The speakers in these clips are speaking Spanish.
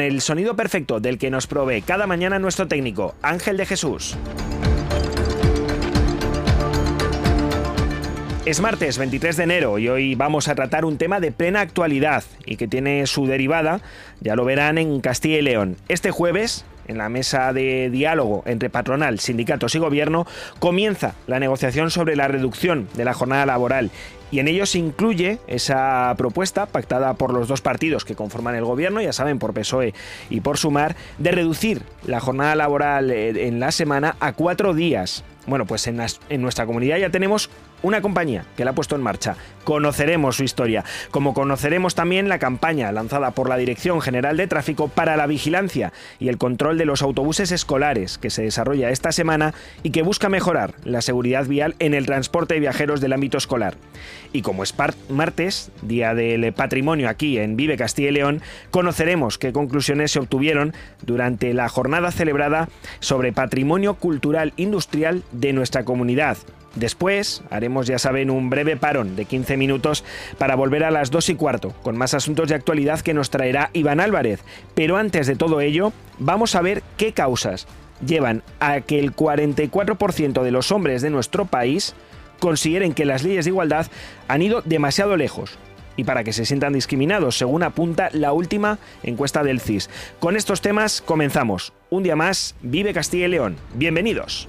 el sonido perfecto del que nos provee cada mañana nuestro técnico, Ángel de Jesús. Es martes 23 de enero y hoy vamos a tratar un tema de plena actualidad y que tiene su derivada, ya lo verán en Castilla y León. Este jueves, en la mesa de diálogo entre patronal, sindicatos y gobierno, comienza la negociación sobre la reducción de la jornada laboral y en ello se incluye esa propuesta pactada por los dos partidos que conforman el gobierno, ya saben, por PSOE y por Sumar, de reducir la jornada laboral eh, en la semana a cuatro días. Bueno, pues en, en nuestra comunidad ya tenemos una compañía que la ha puesto en marcha. Conoceremos su historia, como conoceremos también la campaña lanzada por la Dirección General de Tráfico para la vigilancia y el control de los autobuses escolares que se desarrolla esta semana y que busca mejorar la seguridad vial en el transporte de viajeros del ámbito escolar. Y como es martes, día del patrimonio aquí en Vive Castilla y León, conoceremos qué conclusiones se obtuvieron durante la jornada celebrada sobre patrimonio cultural industrial de nuestra comunidad Después haremos, ya saben, un breve parón de 15 minutos para volver a las 2 y cuarto, con más asuntos de actualidad que nos traerá Iván Álvarez. Pero antes de todo ello, vamos a ver qué causas llevan a que el 44% de los hombres de nuestro país consideren que las leyes de igualdad han ido demasiado lejos y para que se sientan discriminados, según apunta la última encuesta del CIS. Con estos temas comenzamos. Un día más, Vive Castilla y León. Bienvenidos.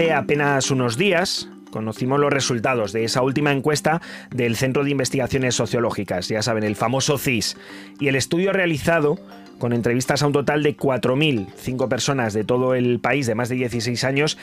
Hace apenas unos días conocimos los resultados de esa última encuesta del Centro de Investigaciones Sociológicas, ya saben, el famoso CIS, y el estudio realizado con entrevistas a un total de 4.005 personas de todo el país de más de 16 años,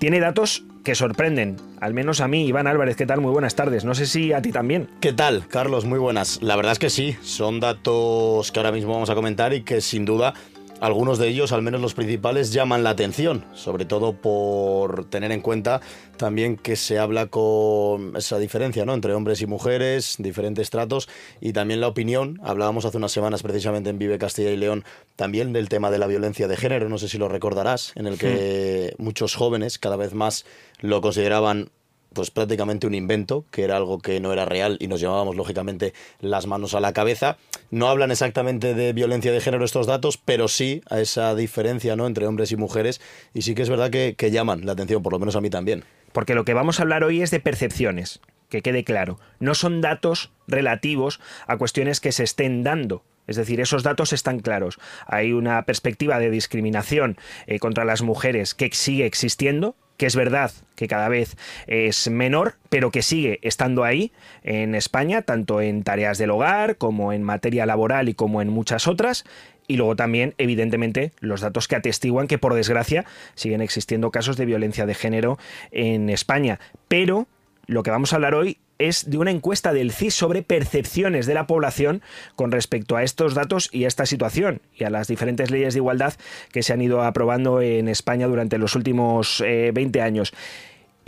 tiene datos que sorprenden, al menos a mí, Iván Álvarez, ¿qué tal? Muy buenas tardes, no sé si a ti también. ¿Qué tal, Carlos? Muy buenas. La verdad es que sí, son datos que ahora mismo vamos a comentar y que sin duda algunos de ellos, al menos los principales, llaman la atención, sobre todo por tener en cuenta también que se habla con esa diferencia ¿no? entre hombres y mujeres, diferentes tratos y también la opinión. Hablábamos hace unas semanas precisamente en Vive Castilla y León también del tema de la violencia de género, no sé si lo recordarás, en el que muchos jóvenes cada vez más lo consideraban pues prácticamente un invento, que era algo que no era real y nos llevábamos lógicamente las manos a la cabeza. No hablan exactamente de violencia de género estos datos, pero sí a esa diferencia ¿no? entre hombres y mujeres y sí que es verdad que, llaman la atención, por lo menos a mí también. Porque lo que vamos a hablar hoy es de percepciones, que quede claro. No son datos relativos a cuestiones que se estén dando, es decir, esos datos están claros. Hay una perspectiva de discriminación eh, contra las mujeres que sigue existiendo, que es verdad que cada vez es menor, pero que sigue estando ahí en España, tanto en tareas del hogar como en materia laboral y como en muchas otras. Y luego también, evidentemente, los datos que atestiguan que, por desgracia, siguen existiendo casos de violencia de género en España. Pero lo que vamos a hablar hoy es de una encuesta del CIS sobre percepciones de la población con respecto a estos datos y a esta situación y a las diferentes leyes de igualdad que se han ido aprobando en España durante los últimos 20 eh, años.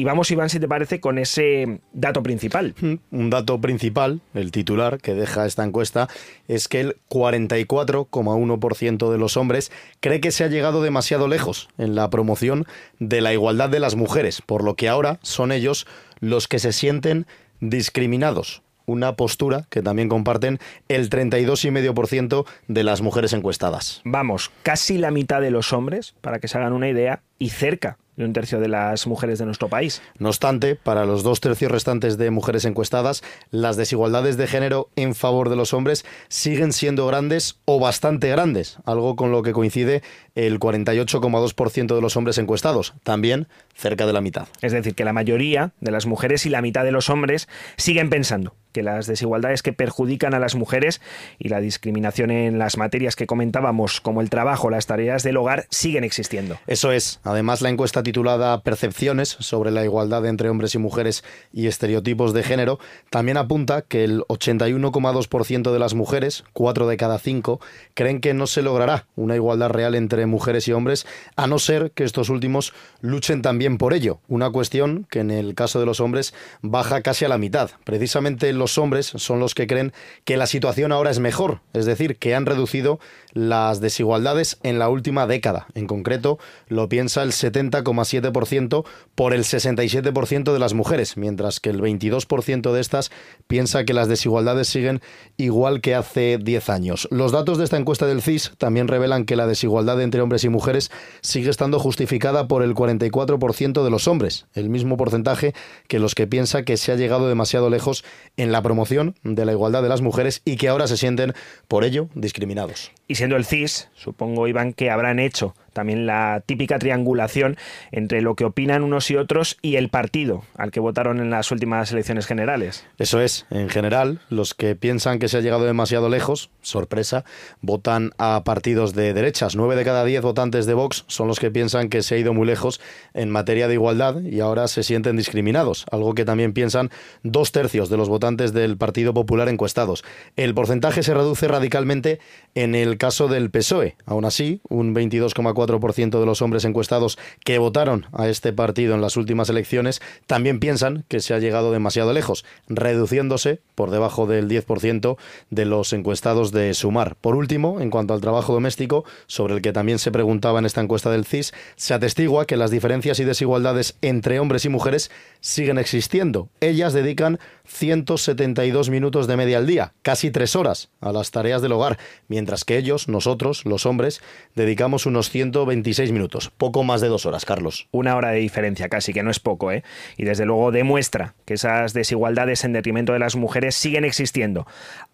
Y vamos, Iván, si te parece, con ese dato principal. Un dato principal, el titular que deja esta encuesta, es que el 44,1% de los hombres cree que se ha llegado demasiado lejos en la promoción de la igualdad de las mujeres, por lo que ahora son ellos los que se sienten discriminados una postura que también comparten el 32,5% de las mujeres encuestadas. Vamos, casi la mitad de los hombres, para que se hagan una idea, y cerca de un tercio de las mujeres de nuestro país. No obstante, para los dos tercios restantes de mujeres encuestadas, las desigualdades de género en favor de los hombres siguen siendo grandes o bastante grandes, algo con lo que coincide el 48,2% de los hombres encuestados, también cerca de la mitad. Es decir, que la mayoría de las mujeres y la mitad de los hombres siguen pensando que las desigualdades que perjudican a las mujeres y la discriminación en las materias que comentábamos, como el trabajo, las tareas del hogar, siguen existiendo. Eso es. Además, la encuesta titulada Percepciones sobre la igualdad entre hombres y mujeres y estereotipos de género también apunta que el 81,2% de las mujeres, 4 de cada 5, creen que no se logrará una igualdad real entre mujeres y hombres, a no ser que estos últimos luchen también por ello. Una cuestión que en el caso de los hombres baja casi a la mitad. Precisamente los hombres son los que creen que la situación ahora es mejor, es decir, que han reducido las desigualdades en la última década. En concreto, lo piensa el 70,7% por el 67% de las mujeres, mientras que el 22% de estas piensa que las desigualdades siguen igual que hace 10 años. Los datos de esta encuesta del CIS también revelan que la desigualdad entre hombres y mujeres sigue estando justificada por el 44% de los hombres, el mismo porcentaje que los que piensa que se ha llegado demasiado lejos en la promoción de la igualdad de las mujeres y que ahora se sienten por ello discriminados. Y siendo el CIS, supongo, Iván, que habrán hecho también la típica triangulación entre lo que opinan unos y otros y el partido al que votaron en las últimas elecciones generales. Eso es, en general, los que piensan que se ha llegado demasiado lejos, sorpresa, votan a partidos de derechas. Nueve de cada diez votantes de Vox son los que piensan que se ha ido muy lejos en materia de igualdad y ahora se sienten discriminados, algo que también piensan dos tercios de los votantes del Partido Popular encuestados. El porcentaje se reduce radicalmente en el caso del PSOE. Aún así, un 22,4 4% de los hombres encuestados que votaron a este partido en las últimas elecciones también piensan que se ha llegado demasiado lejos, reduciéndose por debajo del 10% de los encuestados de Sumar. Por último, en cuanto al trabajo doméstico, sobre el que también se preguntaba en esta encuesta del CIS, se atestigua que las diferencias y desigualdades entre hombres y mujeres siguen existiendo. Ellas dedican 172 minutos de media al día, casi tres horas, a las tareas del hogar, mientras que ellos, nosotros, los hombres, dedicamos unos 126 minutos, poco más de dos horas, Carlos. Una hora de diferencia casi, que no es poco, ¿eh? Y desde luego demuestra que esas desigualdades en detrimento de las mujeres siguen existiendo,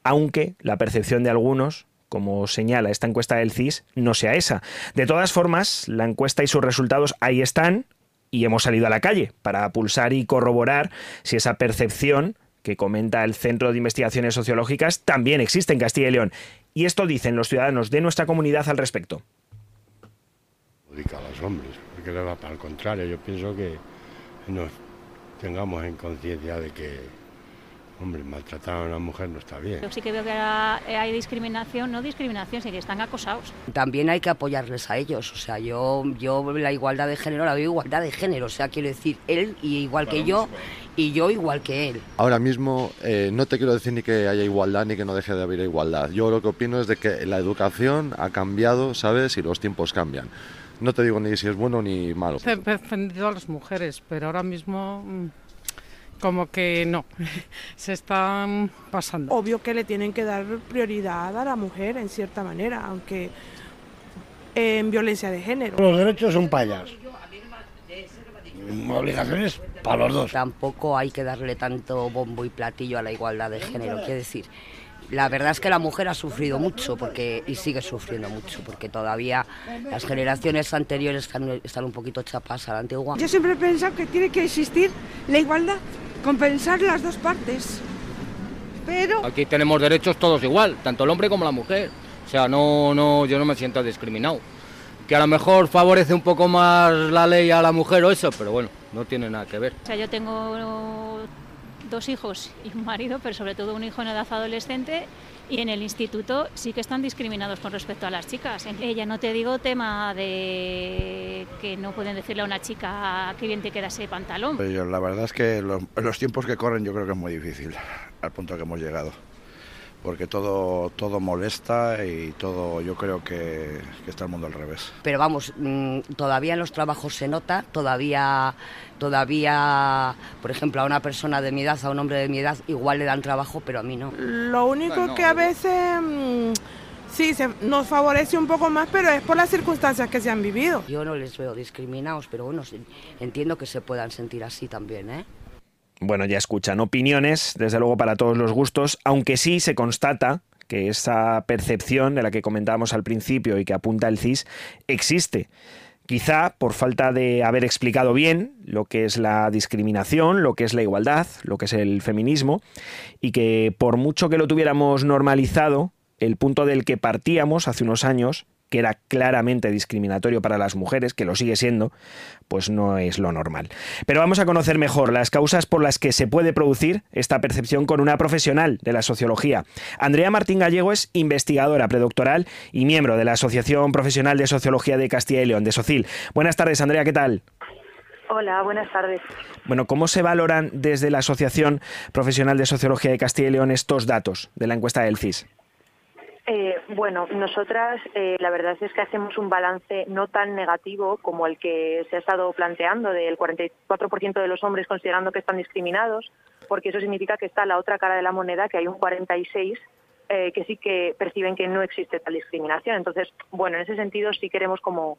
aunque la percepción de algunos como señala esta encuesta del CIS, no sea esa. De todas formas, la encuesta y sus resultados ahí están y hemos salido a la calle para pulsar y corroborar si esa percepción que comenta el Centro de Investigaciones Sociológicas, también existe en Castilla y León. Y esto dicen los ciudadanos de nuestra comunidad al respecto. A los hombres, porque al contrario, yo pienso que nos tengamos en conciencia de que Hombre, maltratar a una mujer no está bien. Yo sí que veo que hay discriminación, no discriminación, sí que están acosados. También hay que apoyarles a ellos. O sea, yo, yo la igualdad de género la veo igualdad de género. O sea, quiero decir, él y igual que yo y yo igual que él. Ahora mismo eh, no te quiero decir ni que haya igualdad ni que no deje de haber igualdad. Yo lo que opino es de que la educación ha cambiado, ¿sabes? Y los tiempos cambian. No te digo ni si es bueno ni malo. He defendido a las mujeres, pero ahora mismo mm, como que no, se están pasando. Obvio que le tienen que dar prioridad a la mujer en cierta manera, aunque en violencia de género. Los derechos son payas. Obligaciones para los dos. Tampoco hay que darle tanto bombo y platillo a la igualdad de género, quiero decir. La verdad es que la mujer ha sufrido mucho porque y sigue sufriendo mucho porque todavía las generaciones anteriores están, están un poquito chapas a la antigua. Yo siempre he pensado que tiene que existir la igualdad compensar las dos partes. Pero... Aquí tenemos derechos todos igual, tanto el hombre como la mujer. O sea, no, no, yo no me siento discriminado. Que a lo mejor favorece un poco más la ley a la mujer o eso, pero bueno, no tiene nada que ver. O sea, yo tengo dos hijos y un marido, pero sobre todo un hijo en edad adolescente y en el instituto sí que están discriminados con respecto a las chicas. Ella no te digo tema de que no pueden decirle a una chica que bien te queda ese pantalón. Pues la verdad es que los, los tiempos que corren yo creo que es muy difícil al punto que hemos llegado porque todo, todo molesta y todo yo creo que, está el mundo al revés. Pero vamos, mm, todavía en los trabajos se nota, todavía, todavía, por ejemplo, a una persona de mi edad, a un hombre de mi edad, igual le dan trabajo, pero a mí no. Lo único que a veces... Mm, sí, se, nos favorece un poco más, pero es por las circunstancias que se han vivido. Yo no les veo discriminados, pero bueno, entiendo que se puedan sentir así también, ¿eh? Bueno, ya escuchan opiniones, desde luego para todos los gustos, aunque sí se constata que esa percepción de la que comentábamos al principio y que apunta el CIS existe. Quizá por falta de haber explicado bien lo que es la discriminación, lo que es la igualdad, lo que es el feminismo, y que por mucho que lo tuviéramos normalizado, el punto del que partíamos hace unos años que era claramente discriminatorio para las mujeres, que lo sigue siendo, pues no es lo normal. Pero vamos a conocer mejor las causas por las que se puede producir esta percepción con una profesional de la sociología. Andrea Martín Gallego es investigadora predoctoral y miembro de la Asociación Profesional de Sociología de Castilla y León, de SOCIL. Buenas tardes, Andrea, ¿qué tal? Hola, buenas tardes. Bueno, ¿cómo se valoran desde la Asociación Profesional de Sociología de Castilla y León estos datos de la encuesta del CIS? Eh, bueno, nosotras eh, la verdad es que hacemos un balance no tan negativo como el que se ha estado planteando del 44% de los hombres considerando que están discriminados, porque eso significa que está la otra cara de la moneda, que hay un 46 eh, que sí que perciben que no existe tal discriminación. Entonces, bueno, en ese sentido sí queremos como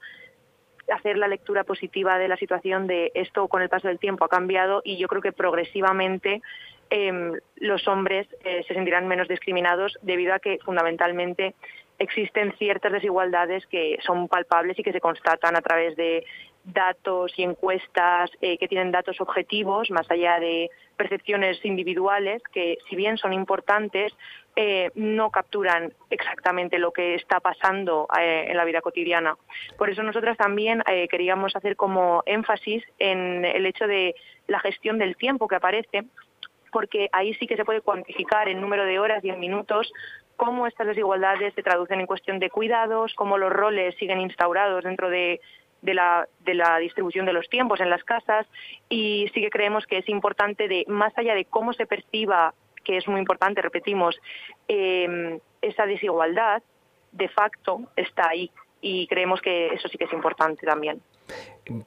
hacer la lectura positiva de la situación de esto con el paso del tiempo ha cambiado y yo creo que progresivamente Em, los hombres eh, se sentirán menos discriminados debido a que fundamentalmente existen ciertas desigualdades que son palpables y que se constatan a través de datos y encuestas eh, que tienen datos objetivos más allá de percepciones individuales que si bien son importantes eh, no capturan exactamente lo que está pasando en la vida cotidiana. Por eso nosotras también queríamos hacer como énfasis en el hecho de la gestión del tiempo que aparece porque ahí sí que se puede cuantificar en número de horas y en minutos cómo estas desigualdades se traducen en cuestión de cuidados, cómo los roles siguen instaurados dentro de, la, distribución de los tiempos en las casas y sí que creemos que es importante de más allá de cómo se perciba que es muy importante repetimos em, esa desigualdad de facto está ahí y creemos que eso sí que es importante también.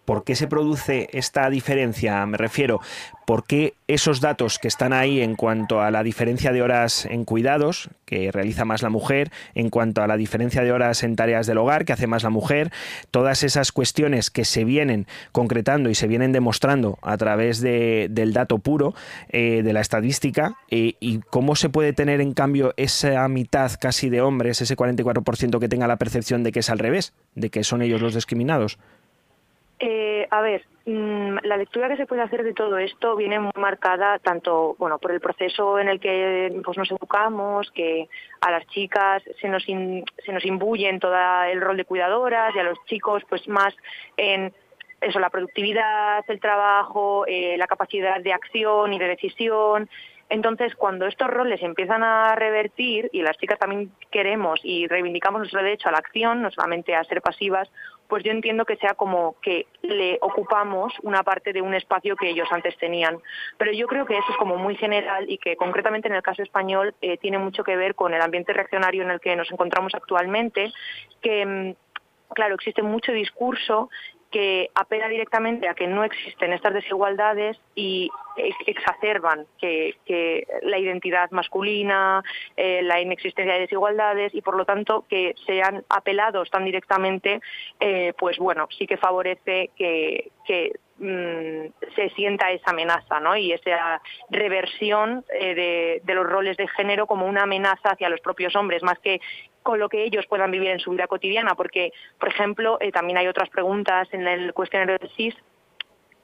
¿Por qué se produce esta diferencia? Me refiero, ¿por qué esos datos que están ahí en cuanto a la diferencia de horas en cuidados, que realiza más la mujer, en cuanto a la diferencia de horas en tareas del hogar, que hace más la mujer, todas esas cuestiones que se vienen concretando y se vienen demostrando a través del dato puro, eh, de la estadística, eh, y cómo se puede tener en cambio esa mitad casi de hombres, ese 44% que tenga la percepción de que es al revés, de que son ellos los discriminados? Eh, a ver, mm, la lectura que se puede hacer de todo esto viene muy marcada tanto, bueno, por el proceso en el que pues, nos educamos, que a las chicas se nos se nos imbuye en todo el rol de cuidadoras y a los chicos, pues más en eso, la productividad, el trabajo, eh, la capacidad de acción y de decisión, entonces, cuando estos roles empiezan a revertir y las chicas también queremos y reivindicamos nuestro derecho a la acción, no solamente a ser pasivas, pues yo entiendo que sea como que le ocupamos una parte de un espacio que ellos antes tenían. Pero yo creo que eso es como muy general y que concretamente en el caso español eh, tiene mucho que ver con el ambiente reaccionario en el que nos encontramos actualmente, que mm, claro, existe mucho discurso que apela directamente a que no existen estas desigualdades y exacerban que, la identidad masculina, eh, la inexistencia de desigualdades y por lo tanto que sean apelados tan directamente, eh, pues bueno, sí que favorece que, mm, se sienta esa amenaza ¿no? y esa reversión eh, de, los roles de género como una amenaza hacia los propios hombres, más que con lo que ellos puedan vivir en su vida cotidiana, porque, por ejemplo, también hay otras preguntas en el cuestionario del CIS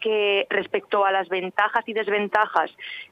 que respecto a las ventajas y desventajas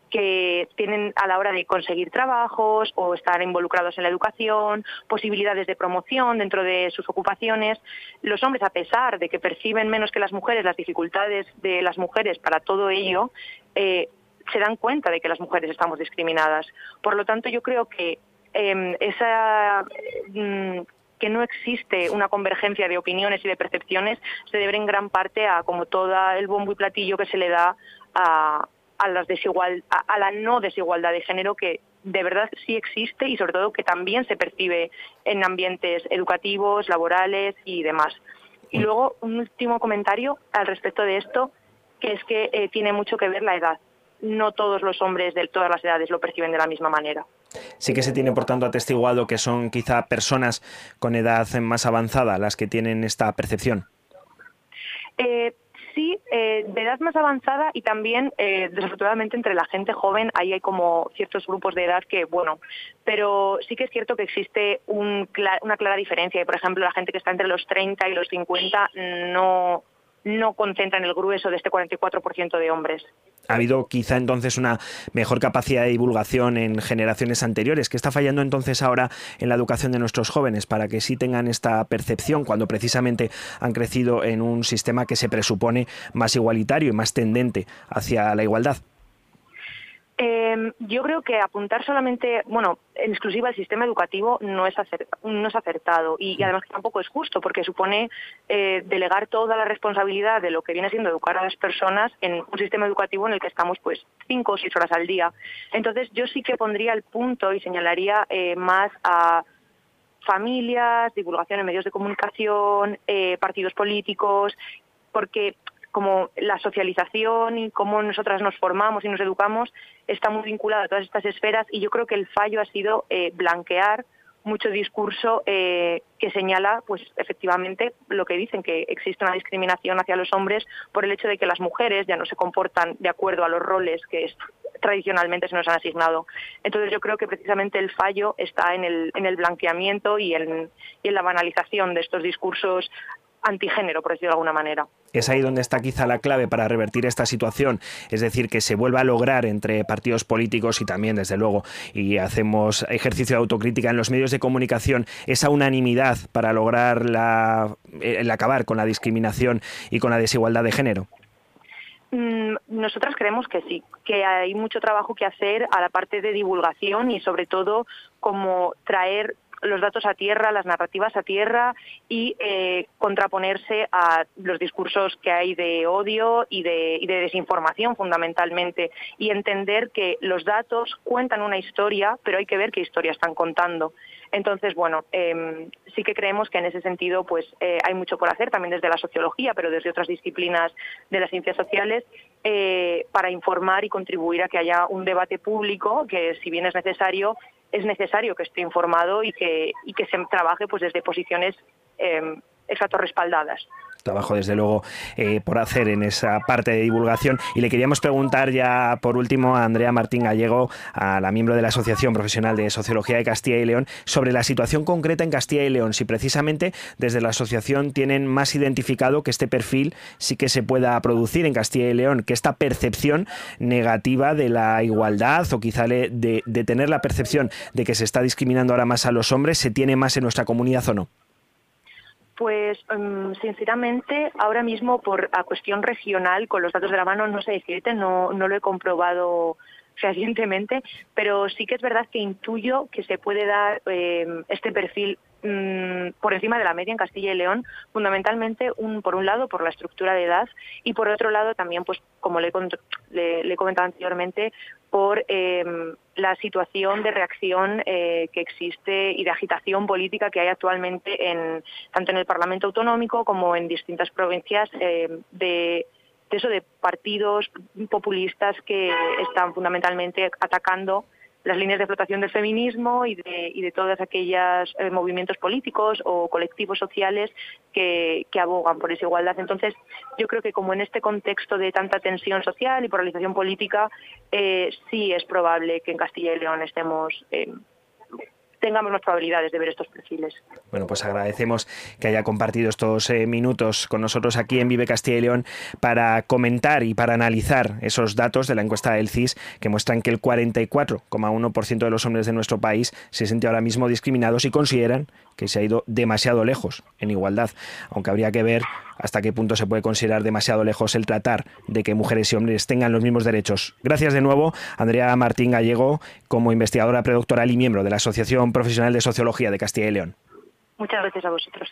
que tienen a la hora de conseguir trabajos o estar involucrados en la educación, posibilidades de promoción dentro de sus ocupaciones, los hombres, a pesar de que perciben menos que las mujeres las dificultades de las mujeres para todo ello, eh, se dan cuenta de que las mujeres estamos discriminadas. Por lo tanto, yo creo que em, esa mm, que no existe una convergencia de opiniones y de percepciones se debe en gran parte a como todo el bombo y platillo que se le da a, a, las desigual, a, la no desigualdad de género que de verdad sí existe y sobre todo que también se percibe en ambientes educativos, laborales y demás. Y luego un último comentario al respecto de esto, que es que eh, tiene mucho que ver la edad. No todos los hombres de todas las edades lo perciben de la misma manera. Sí que se tiene, por tanto, atestiguado que son quizá personas con edad más avanzada las que tienen esta percepción. Eh, sí, eh, de edad más avanzada y también, eh, desafortunadamente, entre la gente joven, ahí hay como ciertos grupos de edad que, bueno, pero sí que es cierto que existe una clara diferencia. Y, por ejemplo, la gente que está entre los 30 y los 50 no, no concentra en el grueso de este 44% de hombres ha habido quizá entonces una mejor capacidad de divulgación en generaciones anteriores. ¿Qué está fallando entonces ahora en la educación de nuestros jóvenes para que sí tengan esta percepción cuando precisamente han crecido en un sistema que se presupone más igualitario y más tendente hacia la igualdad? Eh, yo creo que apuntar solamente, bueno, en exclusiva al sistema educativo no es, no es acertado y, además tampoco es justo porque supone eh, delegar toda la responsabilidad de lo que viene siendo educar a las personas en un sistema educativo en el que estamos pues cinco o seis horas al día. Entonces yo sí que pondría el punto y señalaría eh, más a familias, divulgación en medios de comunicación, eh, partidos políticos, porque como la socialización y cómo nosotras nos formamos y nos educamos está muy vinculada a todas estas esferas y yo creo que el fallo ha sido eh, blanquear mucho discurso eh, que señala, pues efectivamente, lo que dicen, que existe una discriminación hacia los hombres por el hecho de que las mujeres ya no se comportan de acuerdo a los roles que tradicionalmente se nos han asignado. Entonces yo creo que precisamente el fallo está en el, en el blanqueamiento y en, y en la banalización de estos discursos antigénero, por decirlo de alguna manera. Es ahí donde está quizá la clave para revertir esta situación, es decir, que se vuelva a lograr entre partidos políticos y también, desde luego, y hacemos ejercicio de autocrítica en los medios de comunicación, esa unanimidad para lograr la, el acabar con la discriminación y con la desigualdad de género. Mm, nosotras creemos que sí, que hay mucho trabajo que hacer a la parte de divulgación y sobre todo como traer los datos a tierra, las narrativas a tierra y eh, contraponerse a los discursos que hay de odio y de, desinformación fundamentalmente y entender que los datos cuentan una historia, pero hay que ver qué historia están contando. Entonces, bueno, em, sí que creemos que en ese sentido pues eh, hay mucho por hacer, también desde la sociología, pero desde otras disciplinas de las ciencias sociales, eh, para informar y contribuir a que haya un debate público que, si bien es necesario, es necesario que esté informado y que, y que se trabaje pues desde posiciones eh, exacto respaldadas trabajo desde luego eh, por hacer en esa parte de divulgación y le queríamos preguntar ya por último a Andrea Martín Gallego, a la miembro de la Asociación Profesional de Sociología de Castilla y León, sobre la situación concreta en Castilla y León, si precisamente desde la asociación tienen más identificado que este perfil sí que se pueda producir en Castilla y León, que esta percepción negativa de la igualdad o quizá de, de tener la percepción de que se está discriminando ahora más a los hombres, se tiene más en nuestra comunidad o no. Pues em, sinceramente, ahora mismo por a cuestión regional, con los datos de la mano, no sé decirte, no, no lo he comprobado fehacientemente, pero sí que es verdad que intuyo que se puede dar em, este perfil mm, por encima de la media en Castilla y León, fundamentalmente un, por un lado por la estructura de edad y por otro lado también, pues como le, he comentado anteriormente, por em, la situación de reacción eh, que existe y de agitación política que hay actualmente en, tanto en el Parlamento Autonómico como en distintas provincias de, de eso de partidos populistas que están fundamentalmente atacando las líneas de flotación del feminismo y de, y de todos aquellos eh, movimientos políticos o colectivos sociales que, abogan por esa igualdad. Entonces, yo creo que como en este contexto de tanta tensión social y polarización política, eh, sí es probable que en Castilla y León estemos eh, tengamos más probabilidades de ver estos perfiles. Bueno, pues agradecemos que haya compartido estos eh, minutos con nosotros aquí en Vive Castilla y León para comentar y para analizar esos datos de la encuesta del CIS que muestran que el 44,1% de los hombres de nuestro país se siente ahora mismo discriminados y consideran que se ha ido demasiado lejos en igualdad, aunque habría que ver hasta qué punto se puede considerar demasiado lejos el tratar de que mujeres y hombres tengan los mismos derechos. Gracias de nuevo, Andrea Martín Gallego, como investigadora predoctoral y miembro de la Asociación Profesional de Sociología de Castilla y León. Muchas gracias a vosotros.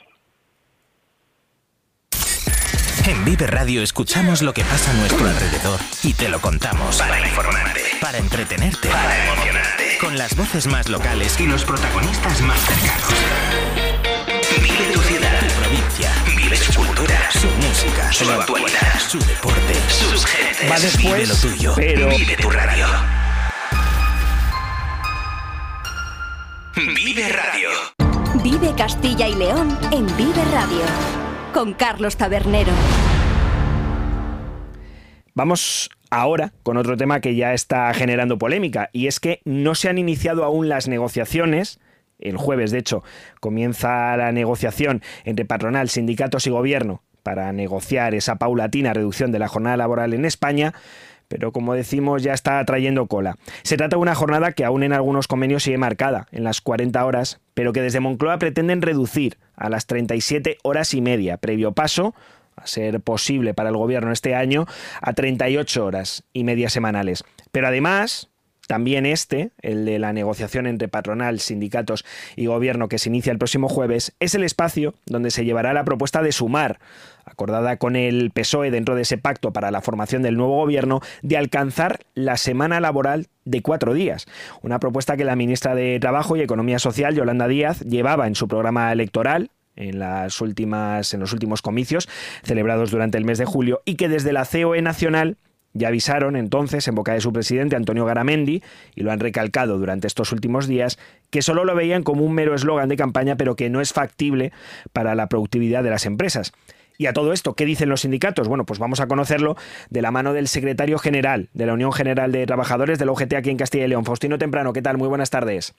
En Vive Radio escuchamos lo que pasa a nuestro alrededor y te lo contamos. Para informarte, para entretenerte, para emocionarte. Con las voces más locales y los protagonistas más cercanos. Vive tu ciudad, tu provincia. Vive su cultura, su música, su, actualidad, su deporte, sus gentes. Va después, Vive lo tuyo. pero- Vive tu radio. Vive Radio. Vive Castilla y León en Vive Radio. Con Carlos Tabernero. Vamos ahora con otro tema que ya está generando polémica y es que no se han iniciado aún las negociaciones. El jueves, de hecho, comienza la negociación entre patronal, sindicatos y gobierno para negociar esa paulatina reducción de la jornada laboral en España, pero como decimos ya está trayendo cola. Se trata de una jornada que aún en algunos convenios sigue marcada en las 40 horas, pero que desde Moncloa pretenden reducir a las 37 horas y media, previo paso a ser posible para el gobierno este año, a 38 horas y media semanales. Pero además, también este, el de la negociación entre patronal, sindicatos y gobierno que se inicia el próximo jueves, es el espacio donde se llevará la propuesta de sumar, acordada con el PSOE dentro de ese pacto para la formación del nuevo gobierno, de alcanzar la semana laboral de cuatro días. Una propuesta que la ministra de Trabajo y Economía Social, Yolanda Díaz, llevaba en su programa electoral en las últimas en los últimos comicios celebrados durante el mes de julio y que desde la COE nacional ya avisaron entonces, en boca de su presidente Antonio Garamendi, y lo han recalcado durante estos últimos días, que solo lo veían como un mero eslogan de campaña, pero que no es factible para la productividad de las empresas. Y a todo esto, ¿qué dicen los sindicatos? Bueno, pues vamos a conocerlo de la mano del secretario general de la Unión General de Trabajadores del OGT aquí en Castilla y León, Faustino Temprano. ¿Qué tal? Muy buenas tardes.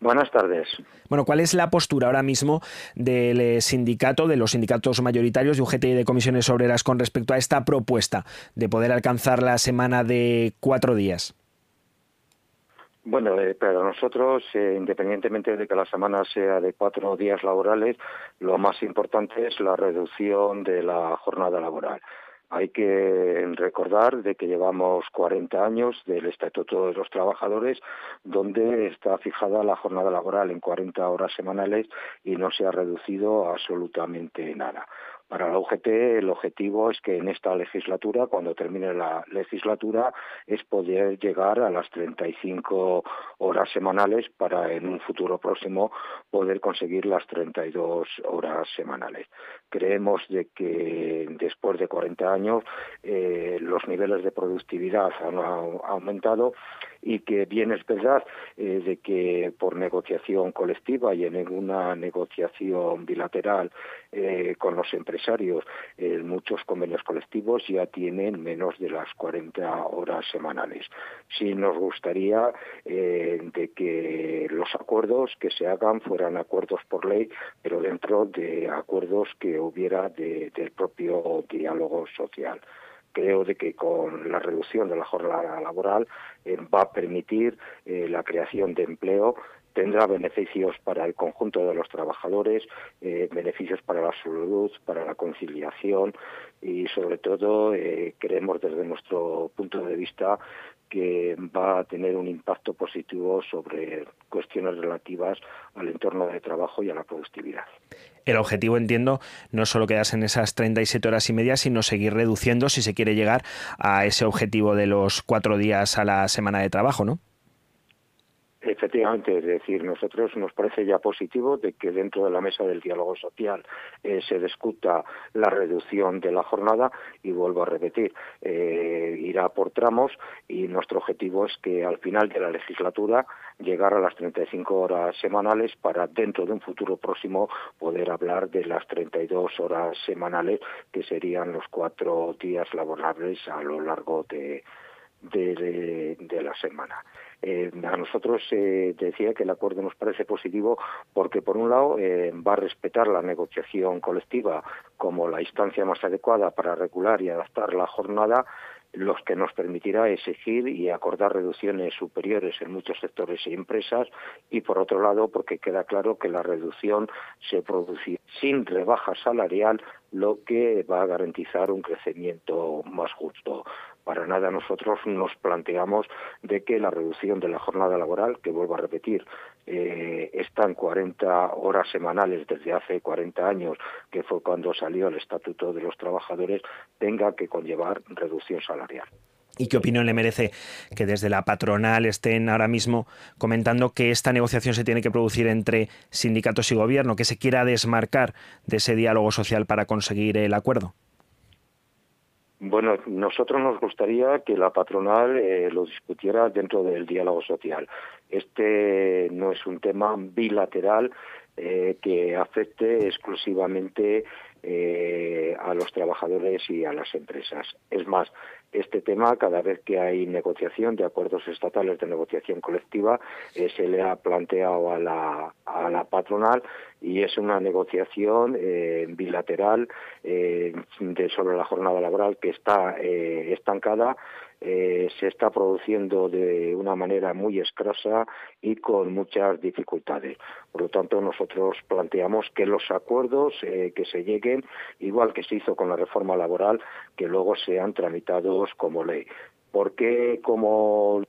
Buenas tardes. Bueno, ¿cuál es la postura ahora mismo del eh, sindicato, de los sindicatos mayoritarios de UGT y de comisiones obreras con respecto a esta propuesta de poder alcanzar la semana de cuatro días? Bueno, eh, para nosotros, eh, independientemente de que la semana sea de cuatro días laborales, lo más importante es la reducción de la jornada laboral. Hay que recordar de que llevamos 40 años del Estatuto de los Trabajadores, donde está fijada la jornada laboral en 40 horas semanales y no se ha reducido absolutamente nada. Para la UGT el objetivo es que en esta legislatura, cuando termine la legislatura, es poder llegar a las 35 horas semanales para en un futuro próximo poder conseguir las 32 horas semanales. Creemos de que después de 40 años eh, los niveles de productividad han aumentado y que bien es verdad eh, de que por negociación colectiva y en una negociación bilateral eh, con los empresarios eh, muchos convenios colectivos ya tienen menos de las 40 horas semanales. Sí nos gustaría eh, de que los acuerdos que se hagan fueran acuerdos por ley, pero dentro de acuerdos que hubiera de- del propio diálogo social creo de que con la reducción de la jornada laboral eh, va a permitir la creación de empleo tendrá beneficios para el conjunto de los trabajadores, eh, beneficios para la salud, para la conciliación y sobre todo eh, creemos desde nuestro punto de vista que va a tener un impacto positivo sobre cuestiones relativas al entorno de trabajo y a la productividad. El objetivo, entiendo, no solo quedarse en esas 37 horas y media, sino seguir reduciendo si se quiere llegar a ese objetivo de los cuatro días a la semana de trabajo, ¿no? Efectivamente, es decir, nosotros nos parece ya positivo de que dentro de la mesa del diálogo social eh, se discuta la reducción de la jornada y vuelvo a repetir, eh, irá por tramos y nuestro objetivo es que al final de la legislatura llegar a las 35 horas semanales para dentro de un futuro próximo poder hablar de las 32 horas semanales que serían los cuatro días laborables a lo largo de de, la semana. Eh, a nosotros eh, decía que el acuerdo nos parece positivo porque, por un lado, eh, va a respetar la negociación colectiva como la instancia más adecuada para regular y adaptar la jornada, los que nos permitirá exigir y acordar reducciones superiores en muchos sectores y empresas y por otro lado porque queda claro que la reducción se producirá sin rebaja salarial lo que va a garantizar un crecimiento más justo para nada nosotros nos planteamos de que la reducción de la jornada laboral, que vuelvo a repetir, eh, está en 40 horas semanales desde hace 40 años, que fue cuando salió el Estatuto de los Trabajadores, tenga que conllevar reducción salarial. ¿Y qué opinión le merece que desde la patronal estén ahora mismo comentando que esta negociación se tiene que producir entre sindicatos y gobierno, que se quiera desmarcar de ese diálogo social para conseguir el acuerdo? Bueno, nosotros nos gustaría que la patronal eh, lo discutiera dentro del diálogo social. Este no es un tema bilateral eh, que afecte exclusivamente eh, a los trabajadores y a las empresas. Es más, este tema, cada vez que hay negociación de acuerdos estatales de negociación colectiva, eh, se le ha planteado a la, patronal y es una negociación eh, bilateral eh, de sobre la jornada laboral que está estancada eh, se está produciendo de una manera muy escasa y con muchas dificultades. Por lo tanto, nosotros planteamos que los acuerdos eh, que se lleguen, igual que se hizo con la reforma laboral, que luego sean tramitados como ley. Porque como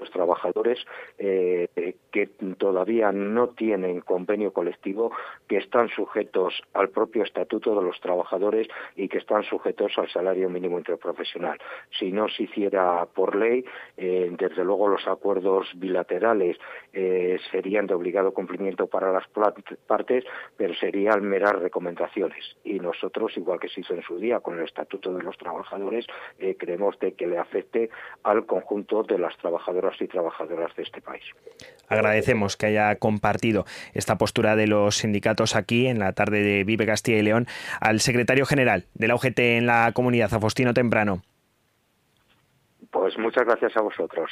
los trabajadores eh, que todavía no tienen convenio colectivo, que están sujetos al propio estatuto de los trabajadores y que están sujetos al salario mínimo interprofesional. Si no se hiciera por ley, eh, desde luego los acuerdos bilaterales eh, serían de obligado cumplimiento para las partes, pero serían meras recomendaciones. Y nosotros, igual que se hizo en su día con el estatuto de los trabajadores, creemos de que le afecte al conjunto de las trabajadoras y trabajadoras de este país. Agradecemos que haya compartido esta postura de los sindicatos aquí en la tarde de Vive Castilla y León al secretario general de la UGT en la comunidad, a Faustino Temprano. Pues muchas gracias a vosotros.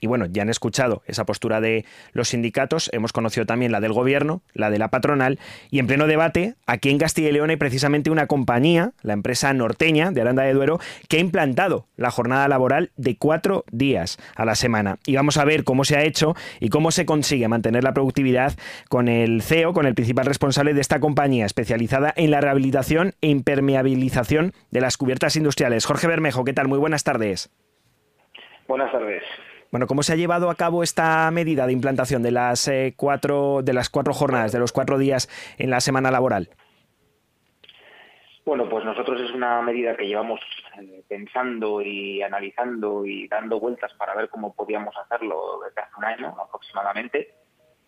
Y bueno, ya han escuchado esa postura de los sindicatos, hemos conocido también la del gobierno, la de la patronal, y en pleno debate, aquí en Castilla y León hay precisamente una compañía, la empresa norteña de Aranda de Duero, que ha implantado la jornada laboral de cuatro días a la semana. Y vamos a ver cómo se ha hecho y cómo se consigue mantener la productividad con el CEO, con el principal responsable de esta compañía, especializada en la rehabilitación e impermeabilización de las cubiertas industriales. Jorge Bermejo, ¿qué tal? Muy buenas tardes. Buenas tardes. Bueno, ¿cómo se ha llevado a cabo esta medida de implantación de las eh, cuatro de las cuatro jornadas, de los cuatro días en la semana laboral? Bueno, pues nosotros es una medida que llevamos eh, pensando y analizando y dando vueltas para ver cómo podíamos hacerlo desde hace un año aproximadamente,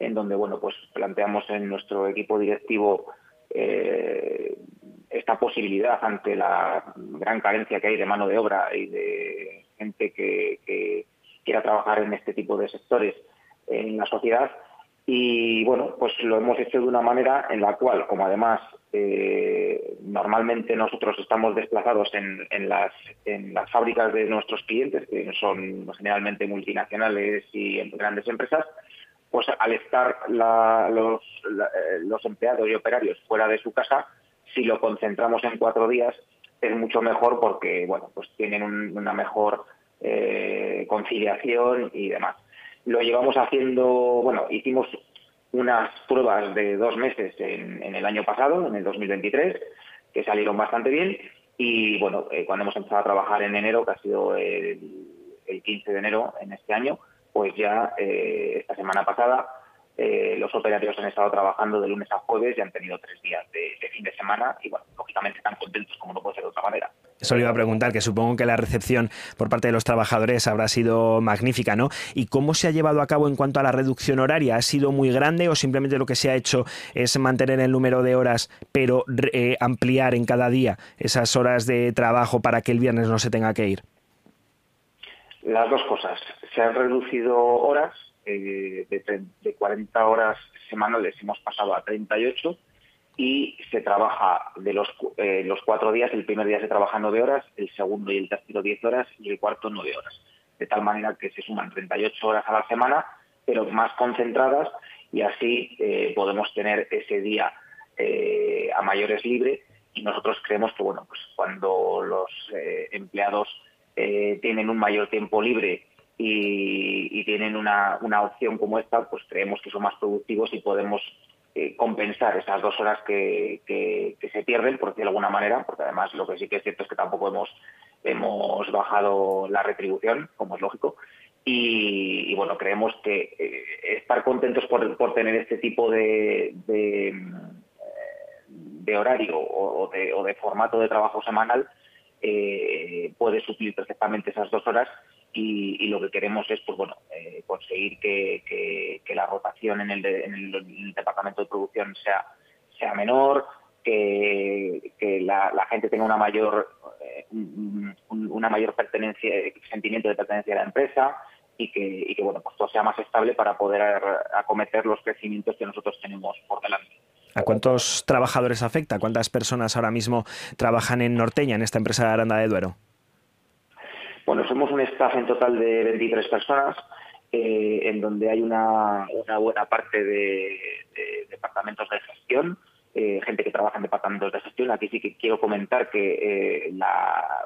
en donde bueno, pues planteamos en nuestro equipo directivo eh, esta posibilidad ante la gran carencia que hay de mano de obra y de gente que quiera trabajar en este tipo de sectores en la sociedad. Y bueno, pues lo hemos hecho de una manera en la cual, como además eh, normalmente nosotros estamos desplazados en, las, en las fábricas de nuestros clientes, que son generalmente multinacionales y grandes empresas, pues al estar los, eh, los empleados y operarios fuera de su casa, si lo concentramos en cuatro días, es mucho mejor porque bueno, pues tienen una mejor eh, conciliación y demás. Lo llevamos haciendo, bueno, hicimos unas pruebas de dos meses en, el año pasado, en el 2023, que salieron bastante bien. Y bueno, eh, cuando hemos empezado a trabajar en enero, que ha sido el, 15 de enero en este año, pues ya eh, esta semana pasada los operarios han estado trabajando de lunes a jueves y han tenido tres días de, de, fin de semana y bueno, lógicamente están contentos como no puede ser de otra manera. Eso le iba a preguntar, que supongo que la recepción por parte de los trabajadores habrá sido magnífica, ¿no? ¿Y cómo se ha llevado a cabo en cuanto a la reducción horaria? ¿Ha sido muy grande o simplemente lo que se ha hecho es mantener el número de horas, pero eh, ampliar en cada día esas horas de trabajo para que el viernes no se tenga que ir? Las dos cosas. Se han reducido horas, eh, de, de 40 horas semanales hemos pasado a 38 y se trabaja de los, eh, los cuatro días, el primer día se trabaja nueve horas, el segundo y el tercero diez horas y el cuarto nueve horas. De tal manera que se suman 38 horas a la semana, pero más concentradas y así eh, podemos tener ese día eh, a mayores libre y nosotros creemos que bueno pues cuando los empleados tienen un mayor tiempo libre y, tienen una, opción como esta, pues creemos que son más productivos y podemos eh, compensar esas dos horas que, se pierden, por de alguna manera, porque además lo que sí que es cierto es que tampoco hemos, hemos bajado la retribución, como es lógico, y, bueno, creemos que eh, estar contentos por, por, tener este tipo de, de, eh, horario o de, o de, formato de trabajo semanal puede suplir perfectamente esas dos horas y, lo que queremos es pues bueno eh, conseguir que, la rotación en el, departamento de producción sea sea menor que, la, gente tenga una mayor eh, una mayor pertenencia sentimiento de pertenencia a la empresa y que, que bueno pues todo sea más estable para poder acometer los crecimientos que nosotros tenemos por delante ¿A cuántos trabajadores afecta? ¿Cuántas personas ahora mismo trabajan en Norteña, en esta empresa de Aranda de Duero? Bueno, somos un staff en total de 23 personas, eh, en donde hay una, buena parte de, departamentos de gestión, eh, gente que trabaja en departamentos de gestión. Aquí sí que quiero comentar que eh,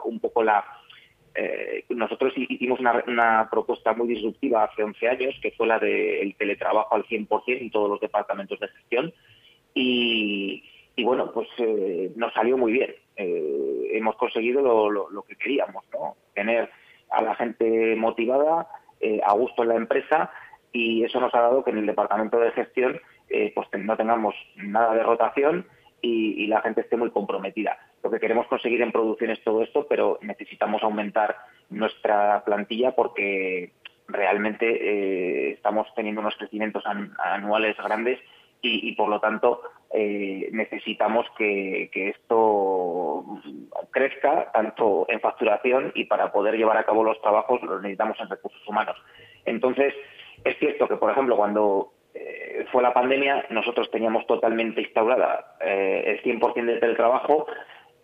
un poco la... nosotros hicimos una, propuesta muy disruptiva hace 11 años, que fue la del teletrabajo al 100% en todos los departamentos de gestión. Y, bueno, pues nos salió muy bien. Hemos conseguido lo, lo que queríamos, ¿no? tener a la gente motivada, eh, a gusto en la empresa y eso nos ha dado que en el departamento de gestión eh, pues no tengamos nada de rotación y, la gente esté muy comprometida. Lo que queremos conseguir en producción es todo esto, pero necesitamos aumentar nuestra plantilla porque realmente eh, estamos teniendo unos crecimientos anuales grandes y, por lo tanto eh, necesitamos que, esto crezca tanto en facturación y para poder llevar a cabo los trabajos los necesitamos en recursos humanos. Entonces, es cierto que, por ejemplo, cuando eh, fue la pandemia, nosotros teníamos totalmente instaurada eh, el 100% del teletrabajo,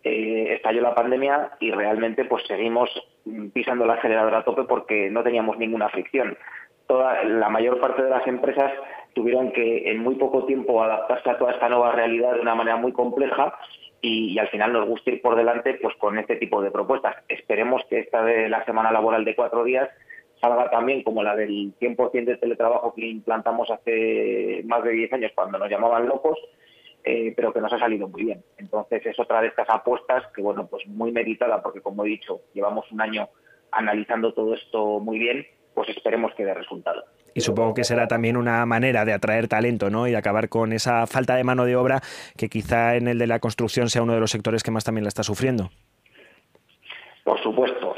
estalló la pandemia y realmente pues seguimos pisando la aceleradora a tope porque no teníamos ninguna fricción. Toda, la mayor parte de las empresas tuvieron que en muy poco tiempo adaptarse a toda esta nueva realidad de una manera muy compleja y, al final nos gusta ir por delante pues con este tipo de propuestas. Esperemos que esta de la semana laboral de cuatro días salga también como la del 100% de teletrabajo que implantamos hace más de 10 años cuando nos llamaban locos, eh, pero que nos ha salido muy bien. Entonces es otra de estas apuestas que, bueno, pues muy meditada porque como he dicho, llevamos un año analizando todo esto muy bien, pues esperemos que dé resultado y supongo que será también una manera de atraer talento ¿no? y acabar con esa falta de mano de obra que quizá en el de la construcción sea uno de los sectores que más también la está sufriendo. Por supuesto.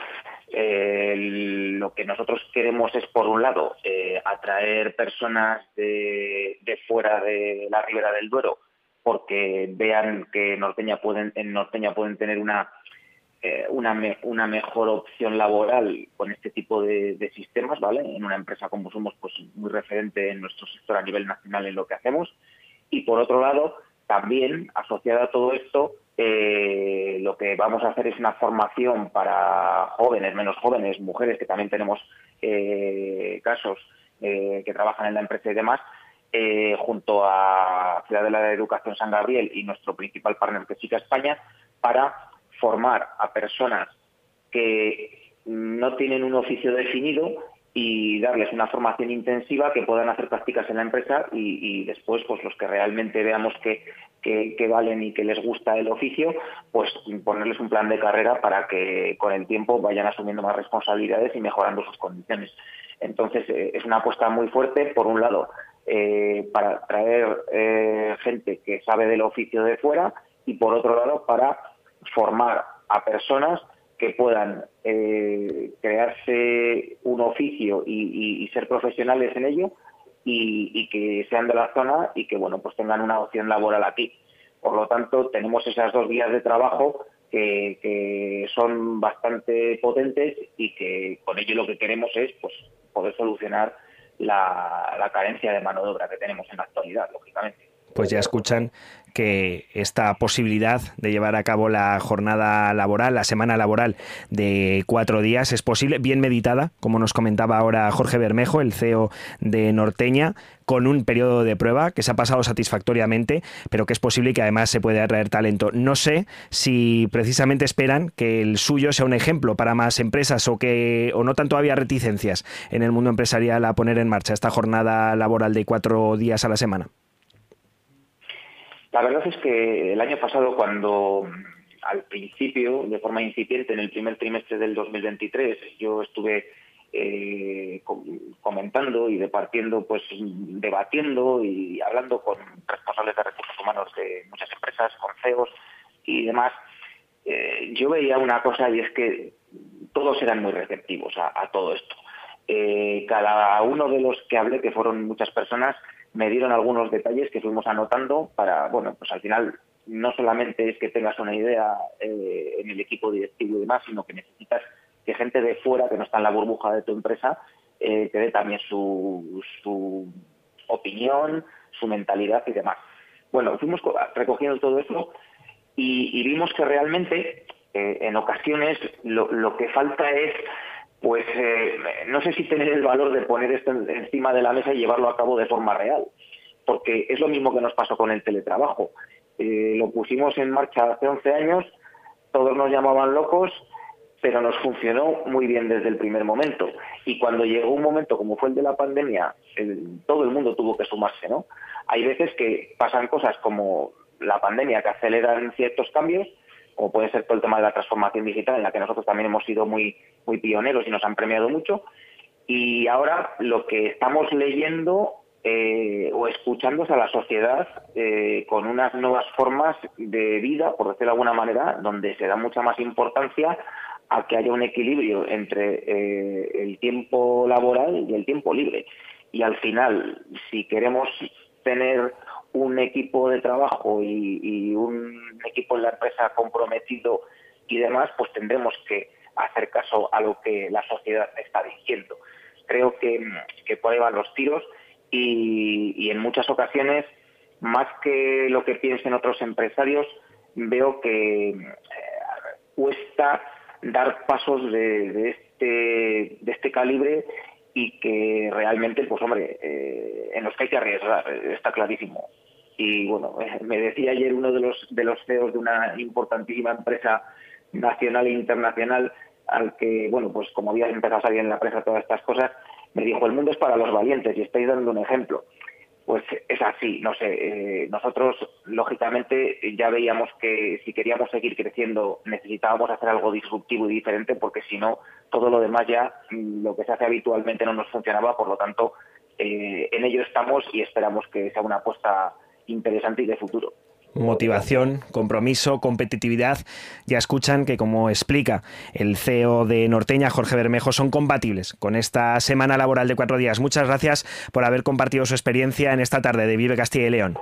Eh, lo que nosotros queremos es, por un lado, eh, atraer personas de, fuera de la ribera del Duero, porque vean que Norteña pueden, en Norteña pueden tener una eh, una, una mejor opción laboral con este tipo de, sistemas, ¿vale? En una empresa como somos, pues muy referente en nuestro sector a nivel nacional en lo que hacemos. Y por otro lado, también asociada a todo esto, eh, lo que vamos a hacer es una formación para jóvenes, menos jóvenes, mujeres, que también tenemos eh, casos que trabajan en la empresa y demás, junto a Ciudad de la Educación San Gabriel y nuestro principal partner que Chica España, para formar a personas que no tienen un oficio definido y darles una formación intensiva que puedan hacer prácticas en la empresa y, después pues los que realmente veamos que, que, valen y que les gusta el oficio, pues ponerles un plan de carrera para que con el tiempo vayan asumiendo más responsabilidades y mejorando sus condiciones. Entonces eh, es una apuesta muy fuerte, por un lado, eh, para traer eh, gente que sabe del oficio de fuera y por otro lado para formar a personas que puedan eh, crearse un oficio y, ser profesionales en ello y, que sean de la zona y que bueno pues tengan una opción laboral aquí. Por lo tanto, tenemos esas dos vías de trabajo que, son bastante potentes y que con ello lo que queremos es pues poder solucionar la carencia de mano de obra que tenemos en la actualidad, lógicamente pues ya escuchan que esta posibilidad de llevar a cabo la jornada laboral, la semana laboral de cuatro días es posible, bien meditada, como nos comentaba ahora Jorge Bermejo, el CEO de Norteña, con un periodo de prueba que se ha pasado satisfactoriamente, pero que es posible y que además se puede atraer talento. No sé si precisamente esperan que el suyo sea un ejemplo para más empresas o que o no tanto había reticencias en el mundo empresarial a poner en marcha esta jornada laboral de cuatro días a la semana. La verdad es que el año pasado, cuando al principio, de forma incipiente, en el primer trimestre del 2023, yo estuve eh, comentando y departiendo, pues debatiendo y hablando con responsables de recursos humanos de muchas empresas, con CEOs y demás, eh, yo veía una cosa y es que todos eran muy receptivos a, todo esto. Eh, cada uno de los que hablé, que fueron muchas personas, me dieron algunos detalles que fuimos anotando para, bueno, pues al final no solamente es que tengas una idea eh, en el equipo directivo y demás, sino que necesitas que gente de fuera, que no está en la burbuja de tu empresa, eh, te dé también su, su opinión, su mentalidad y demás. Bueno, fuimos recogiendo todo eso y, vimos que realmente eh, en ocasiones lo, lo que falta es pues eh, no sé si tener el valor de poner esto encima de la mesa y llevarlo a cabo de forma real, porque es lo mismo que nos pasó con el teletrabajo. Eh, lo pusimos en marcha hace 11 años, todos nos llamaban locos, pero nos funcionó muy bien desde el primer momento. Y cuando llegó un momento como fue el de la pandemia, todo el mundo tuvo que sumarse, ¿no? Hay veces que pasan cosas como la pandemia que aceleran ciertos cambios, como puede ser todo el tema de la transformación digital, en la que nosotros también hemos sido muy, muy pioneros y nos han premiado mucho. Y ahora lo que estamos leyendo eh, o escuchando es a la sociedad eh, con unas nuevas formas de vida, por decirlo de alguna manera, donde se da mucha más importancia a que haya un equilibrio entre eh, el tiempo laboral y el tiempo libre. Y al final, si queremos tener un equipo de trabajo y, un equipo en la empresa comprometido y demás, pues tendremos que hacer caso a lo que la sociedad está diciendo. Creo que, que por ahí van los tiros y, en muchas ocasiones, más que lo que piensen otros empresarios, veo que eh, cuesta dar pasos de, este, de este calibre y que realmente, pues hombre, eh, en los que hay que arriesgar, está clarísimo. Y bueno, me decía ayer uno de los, de los CEOs de una importantísima empresa nacional e internacional, al que, bueno, pues como había empezado a salir en la prensa todas estas cosas, me dijo, el mundo es para los valientes y estáis dando un ejemplo. Pues es así, no sé, eh, nosotros lógicamente ya veíamos que si queríamos seguir creciendo necesitábamos hacer algo disruptivo y diferente porque si no, todo lo demás ya, mm, lo que se hace habitualmente no nos funcionaba, por lo tanto, eh, en ello estamos y esperamos que sea una apuesta interesante y de futuro motivación, compromiso, competitividad, ya escuchan que, como explica el CEO de Norteña, Jorge Bermejo, son compatibles con esta semana laboral de cuatro días. Muchas gracias por haber compartido su experiencia en esta tarde de Vive Castilla y León.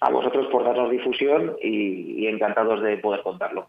A vosotros por darnos difusión y, y encantados de poder contarlo.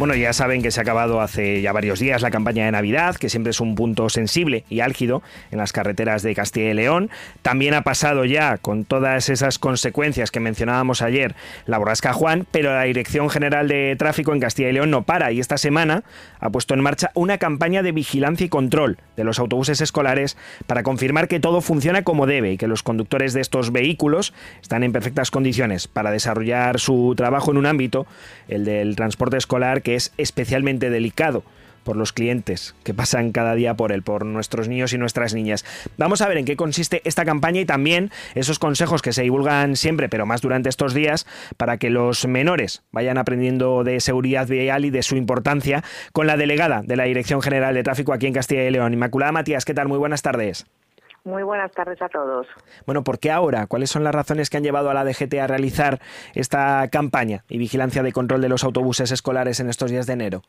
Bueno, ya saben que se ha acabado hace ya varios días la campaña de Navidad, que siempre es un punto sensible y álgido en las carreteras de Castilla y León. También ha pasado ya con todas esas consecuencias que mencionábamos ayer la borrasca Juan, pero la Dirección General de Tráfico en Castilla y León no para y esta semana ha puesto en marcha una campaña de vigilancia y control de los autobuses escolares para confirmar que todo funciona como debe y que los conductores de estos vehículos están en perfectas condiciones para desarrollar su trabajo en un ámbito, el del transporte escolar, que es especialmente delicado por los clientes que pasan cada día por él, por nuestros niños y nuestras niñas. Vamos a ver en qué consiste esta campaña y también esos consejos que se divulgan siempre, pero más durante estos días, para que los menores vayan aprendiendo de seguridad vial y de su importancia con la delegada de la Dirección General de Tráfico aquí en Castilla y León. Inmaculada Matías, ¿qué tal? Muy buenas tardes. Muy buenas tardes a todos. Bueno, ¿por qué ahora? ¿Cuáles son las razones que han llevado a la DGT a realizar esta campaña y vigilancia de control de los autobuses escolares en estos días de enero?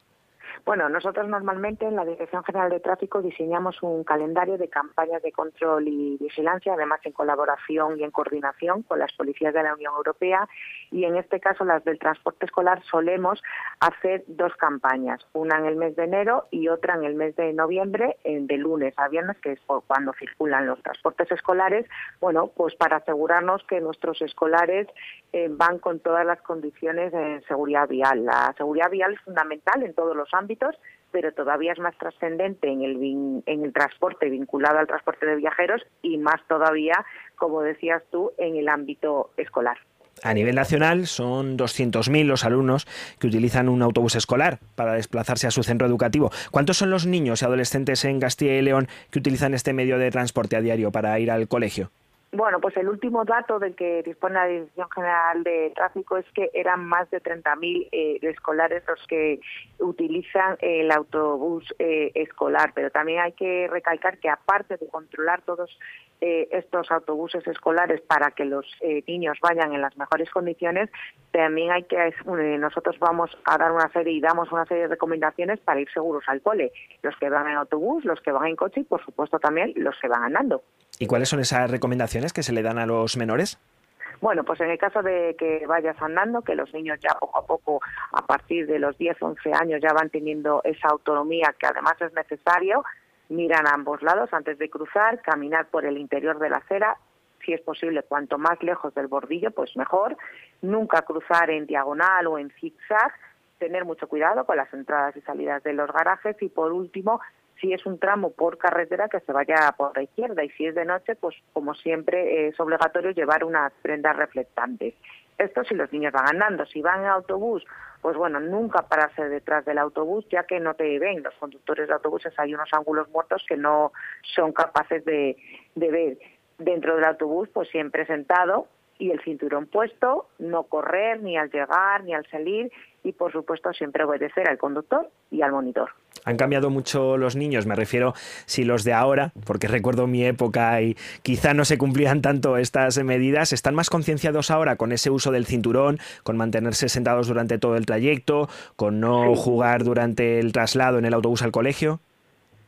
Bueno, nosotros normalmente en la Dirección General de Tráfico diseñamos un calendario de campañas de control y vigilancia, además en colaboración y en coordinación con las policías de la Unión Europea. Y en este caso las del transporte escolar solemos hacer dos campañas, una en el mes de enero y otra en el mes de noviembre, de lunes a viernes, que es cuando circulan los transportes escolares, bueno, pues para asegurarnos que nuestros escolares eh, van con todas las condiciones de seguridad vial. La seguridad vial es fundamental en todos los ámbitos pero todavía es más trascendente en el, en el transporte vinculado al transporte de viajeros y más todavía, como decías tú, en el ámbito escolar. A nivel nacional son 200.000 los alumnos que utilizan un autobús escolar para desplazarse a su centro educativo. ¿Cuántos son los niños y adolescentes en Castilla y León que utilizan este medio de transporte a diario para ir al colegio? Bueno, pues el último dato del que dispone la Dirección General de Tráfico es que eran más de 30.000 eh, escolares los que utilizan el autobús eh, escolar, pero también hay que recalcar que aparte de controlar todos eh, estos autobuses escolares para que los niños vayan en las mejores condiciones, también hay que nosotros vamos a dar una serie y damos una serie de recomendaciones para ir seguros al cole, los que van en autobús, los que van en coche y por supuesto también los que van andando. ¿Y cuáles son esas recomendaciones que se le dan a los menores? Bueno, pues en el caso de que vayas andando, que los niños ya poco a poco, a partir de los 10, 11 años, ya van teniendo esa autonomía que además es necesario, miran a ambos lados antes de cruzar, caminar por el interior de la acera, si es posible, cuanto más lejos del bordillo, pues mejor. Nunca cruzar en diagonal o en zigzag, tener mucho cuidado con las entradas y salidas de los garajes y, por último, si es un tramo por carretera que se vaya por la izquierda y si es de noche, pues como siempre es obligatorio llevar unas prendas reflectantes. Esto si los niños van andando, si van en autobús, pues bueno, nunca pararse detrás del autobús ya que no te ven. Los conductores de autobuses hay unos ángulos muertos que no son capaces de, de ver. Dentro del autobús, pues siempre sentado y el cinturón puesto, no correr ni al llegar ni al salir y por supuesto siempre obedecer al conductor y al monitor. Han cambiado mucho los niños, me refiero si los de ahora, porque recuerdo mi época y quizá no se cumplían tanto estas medidas, están más concienciados ahora con ese uso del cinturón, con mantenerse sentados durante todo el trayecto, con no jugar durante el traslado en el autobús al colegio.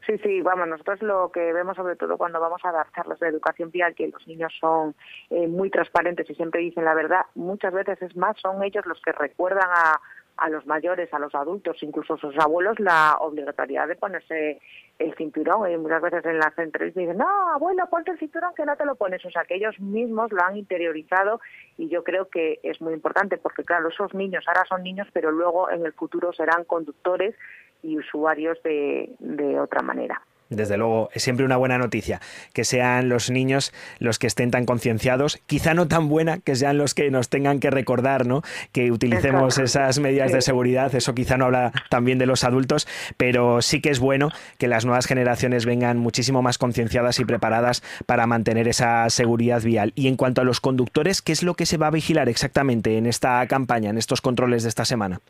Sí, sí, vamos, nosotros lo que vemos sobre todo cuando vamos a dar charlas de educación vial, que los niños son eh, muy transparentes y siempre dicen la verdad, muchas veces es más, son ellos los que recuerdan a, a los mayores, a los adultos, incluso a sus abuelos, la obligatoriedad de ponerse el cinturón. Y muchas veces en las entrevistas dicen, no, abuelo, ponte el cinturón que no te lo pones. O sea, que ellos mismos lo han interiorizado y yo creo que es muy importante porque, claro, esos niños ahora son niños, pero luego en el futuro serán conductores y usuarios de, de otra manera. Desde luego, es siempre una buena noticia que sean los niños los que estén tan concienciados, quizá no tan buena que sean los que nos tengan que recordar, ¿no? Que utilicemos esas medidas de seguridad, eso quizá no habla también de los adultos, pero sí que es bueno que las nuevas generaciones vengan muchísimo más concienciadas y preparadas para mantener esa seguridad vial. Y en cuanto a los conductores, ¿qué es lo que se va a vigilar exactamente en esta campaña, en estos controles de esta semana?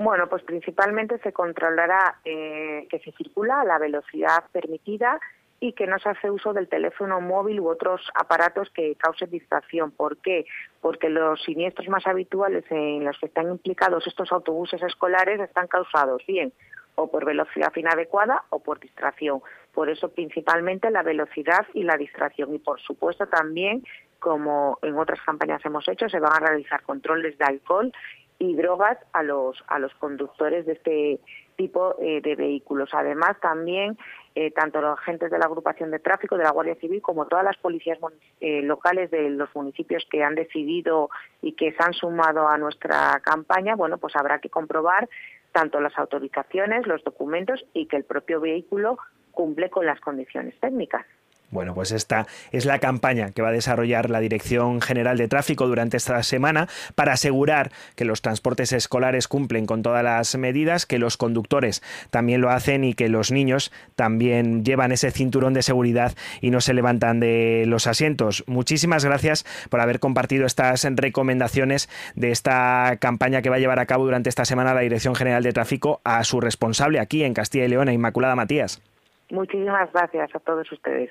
Bueno, pues principalmente se controlará eh, que se circula a la velocidad permitida y que no se hace uso del teléfono móvil u otros aparatos que causen distracción. ¿Por qué? Porque los siniestros más habituales en los que están implicados estos autobuses escolares están causados bien o por velocidad inadecuada o por distracción. Por eso principalmente la velocidad y la distracción. Y por supuesto también, como en otras campañas hemos hecho, se van a realizar controles de alcohol y drogas a los a los conductores de este tipo eh, de vehículos. Además, también eh, tanto los agentes de la agrupación de tráfico de la Guardia Civil como todas las policías eh, locales de los municipios que han decidido y que se han sumado a nuestra campaña, bueno, pues habrá que comprobar tanto las autorizaciones, los documentos y que el propio vehículo cumple con las condiciones técnicas. Bueno, pues esta es la campaña que va a desarrollar la Dirección General de Tráfico durante esta semana para asegurar que los transportes escolares cumplen con todas las medidas, que los conductores también lo hacen y que los niños también llevan ese cinturón de seguridad y no se levantan de los asientos. Muchísimas gracias por haber compartido estas recomendaciones de esta campaña que va a llevar a cabo durante esta semana la Dirección General de Tráfico a su responsable aquí en Castilla y León, Inmaculada Matías. Muchísimas gracias a todos ustedes.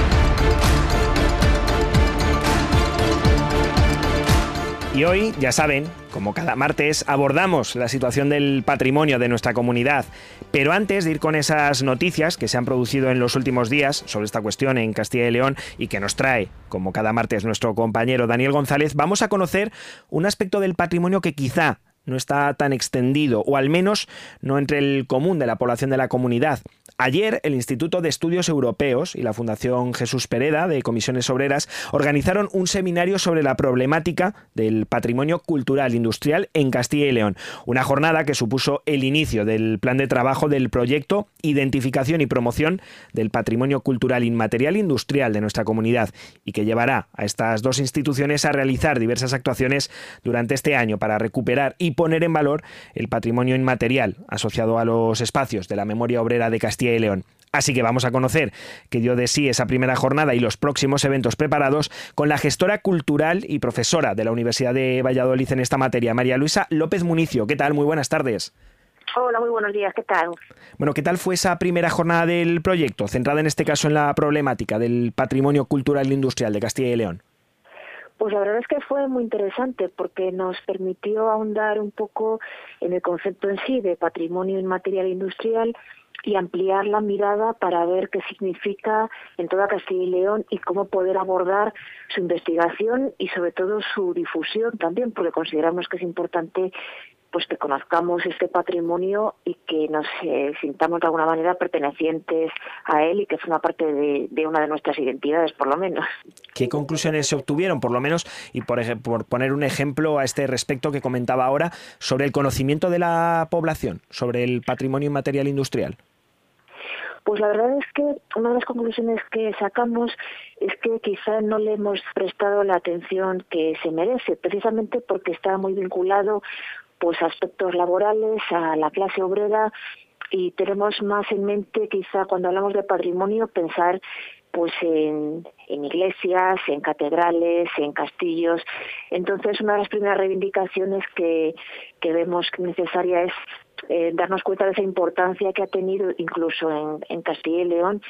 Y hoy, ya saben, como cada martes, abordamos la situación del patrimonio de nuestra comunidad. Pero antes de ir con esas noticias que se han producido en los últimos días sobre esta cuestión en Castilla y León y que nos trae, como cada martes, nuestro compañero Daniel González, vamos a conocer un aspecto del patrimonio que quizá no está tan extendido, o al menos no entre el común de la población de la comunidad. Ayer, el Instituto de Estudios Europeos y la Fundación Jesús Pereda de Comisiones Obreras organizaron un seminario sobre la problemática del patrimonio cultural industrial en Castilla y León. Una jornada que supuso el inicio del plan de trabajo del proyecto Identificación y Promoción del Patrimonio Cultural Inmaterial Industrial de nuestra comunidad y que llevará a estas dos instituciones a realizar diversas actuaciones durante este año para recuperar y poner en valor el patrimonio inmaterial asociado a los espacios de la memoria obrera de Castilla y León. Así que vamos a conocer qué dio de sí esa primera jornada y los próximos eventos preparados con la gestora cultural y profesora de la Universidad de Valladolid en esta materia, María Luisa López Municio. ¿Qué tal? Muy buenas tardes. Hola, muy buenos días, ¿qué tal? Bueno, ¿qué tal fue esa primera jornada del proyecto, centrada en este caso en la problemática del patrimonio cultural e industrial de Castilla y León? Pues la verdad es que fue muy interesante porque nos permitió ahondar un poco en el concepto en sí de patrimonio inmaterial industrial y ampliar la mirada para ver qué significa en toda Castilla y León y cómo poder abordar su investigación y sobre todo su difusión también, porque consideramos que es importante pues que conozcamos este patrimonio y que nos eh, sintamos de alguna manera pertenecientes a él y que forma parte de, una de nuestras identidades, por lo menos. ¿Qué conclusiones se obtuvieron, por lo menos, y por, por poner un ejemplo a este respecto que comentaba ahora, sobre el conocimiento de la población, sobre el patrimonio inmaterial industrial? Pues la verdad es que una de las conclusiones que sacamos es que quizá no le hemos prestado la atención que se merece, precisamente porque está muy vinculado pues a aspectos laborales, a la clase obrera y tenemos más en mente quizá cuando hablamos de patrimonio pensar pues en, en, iglesias, en catedrales, en castillos. Entonces, una de las primeras reivindicaciones que, que vemos necesaria es eh, darnos cuenta de esa importancia que ha tenido incluso en, en Castilla y León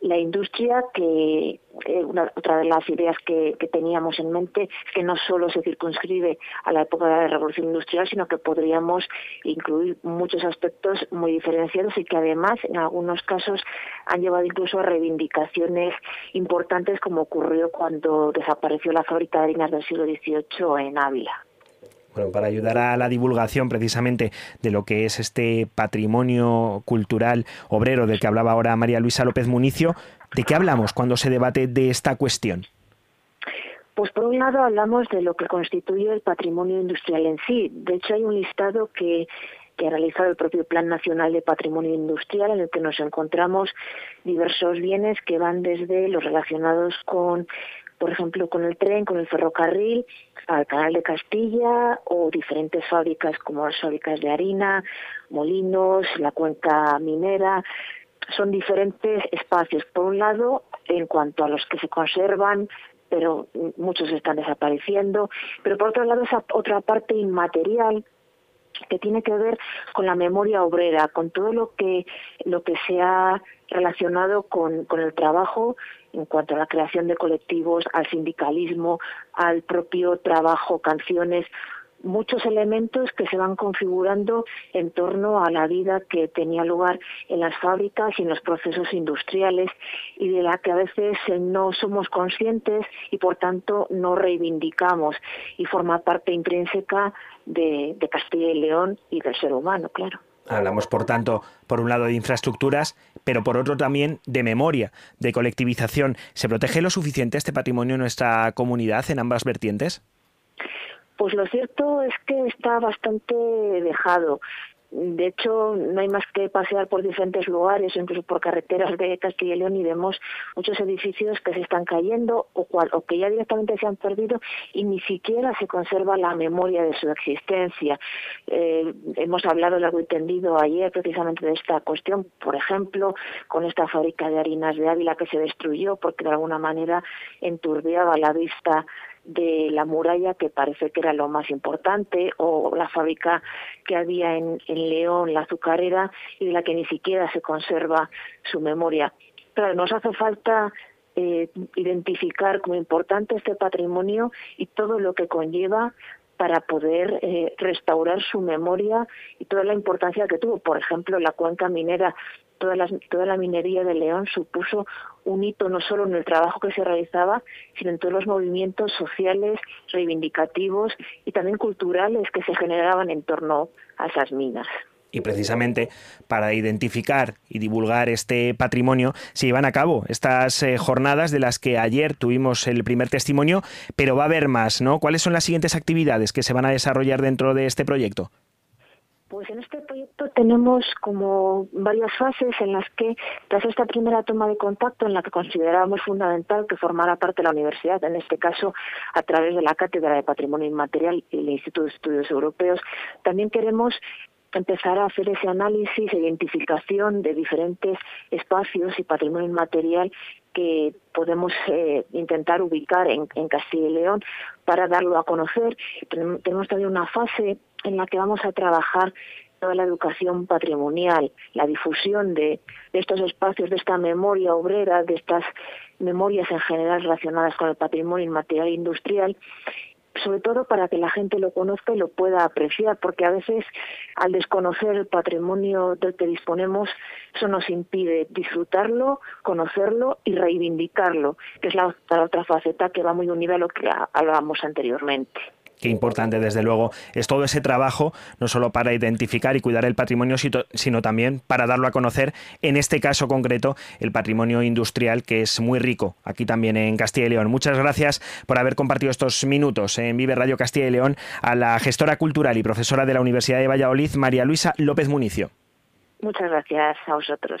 la industria que eh, otra de las ideas que, que, teníamos en mente es que no solo se circunscribe a la época de la revolución industrial sino que podríamos incluir muchos aspectos muy diferenciados y que además en algunos casos han llevado incluso a reivindicaciones importantes como ocurrió cuando desapareció la fábrica de harinas del siglo XVIII en Ávila. Bueno, para ayudar a la divulgación precisamente de lo que es este patrimonio cultural obrero del que hablaba ahora María Luisa López Municio, ¿de qué hablamos cuando se debate de esta cuestión? Pues por un lado hablamos de lo que constituye el patrimonio industrial en sí. De hecho hay un listado que que ha realizado el propio Plan Nacional de Patrimonio Industrial, en el que nos encontramos diversos bienes que van desde los relacionados con por ejemplo, con el tren, con el ferrocarril, al Canal de Castilla o diferentes fábricas como las fábricas de harina, molinos, la cuenca minera. Son diferentes espacios. Por un lado, en cuanto a los que se conservan, pero muchos están desapareciendo. Pero por otro lado, esa otra parte inmaterial que tiene que ver con la memoria obrera, con todo lo que lo que se ha relacionado con, con el trabajo en cuanto a la creación de colectivos, al sindicalismo, al propio trabajo, canciones, muchos elementos que se van configurando en torno a la vida que tenía lugar en las fábricas y en los procesos industriales y de la que a veces eh, no somos conscientes y por tanto no reivindicamos y forma parte intrínseca de, de Castilla y León y del ser humano, claro. Hablamos, por tanto, por un lado de infraestructuras, pero por otro también de memoria, de colectivización. ¿Se protege lo suficiente este patrimonio en nuestra comunidad en ambas vertientes? Pues lo cierto es que está bastante dejado. De hecho, no hay más que pasear por diferentes lugares incluso por carreteras de Castilla y León y vemos muchos edificios que se están cayendo o, o que ya directamente se han perdido y ni siquiera se conserva la memoria de su existencia. Eh, hemos hablado largo y tendido ayer precisamente de esta cuestión, por ejemplo, con esta fábrica de harinas de Ávila que se destruyó porque de alguna manera enturbiaba la vista de la muralla, que parece que era lo más importante, o la fábrica que había en, León, la azucarera, y de la que ni siquiera se conserva su memoria. Pero nos hace falta eh, identificar como importante este patrimonio y todo lo que conlleva para poder eh, restaurar su memoria y toda la importancia que tuvo. Por ejemplo, la cuenca minera toda la, minería de León supuso un hito no solo en el trabajo que se realizaba, sino en todos los movimientos sociales, reivindicativos y también culturales que se generaban en torno a esas minas. Y precisamente para identificar y divulgar este patrimonio se llevan a cabo estas eh, jornadas de las que ayer tuvimos el primer testimonio, pero va a haber más, ¿no? ¿Cuáles son las siguientes actividades que se van a desarrollar dentro de este proyecto? Pues en este proyecto tenemos como varias fases en las que, tras esta primera toma de contacto, en la que considerábamos fundamental que formara parte de la universidad, en este caso a través de la Cátedra de Patrimonio Inmaterial y el Instituto de Estudios Europeos, también queremos empezar a hacer ese análisis e identificación de diferentes espacios y patrimonio inmaterial que podemos eh, intentar ubicar en, en, Castilla y León para darlo a conocer. Tenemos también una fase en la que vamos a trabajar toda la educación patrimonial, la difusión de, estos espacios, de esta memoria obrera, de estas memorias en general relacionadas con el patrimonio inmaterial e industrial sobre todo para que la gente lo conozca y lo pueda apreciar, porque a veces al desconocer el patrimonio del que disponemos, eso nos impide disfrutarlo, conocerlo y reivindicarlo, que es la, la otra faceta que va muy unida a lo que hablábamos anteriormente. Qué importante, desde luego, es todo ese trabajo, no solo para identificar y cuidar el patrimonio, sino también para darlo a conocer, en este caso concreto, el patrimonio industrial, que es muy rico aquí también en Castilla y León. Muchas gracias por haber compartido estos minutos en Vive Radio Castilla y León a la gestora cultural y profesora de la Universidad de Valladolid, María Luisa López Municio. Muchas gracias a vosotros.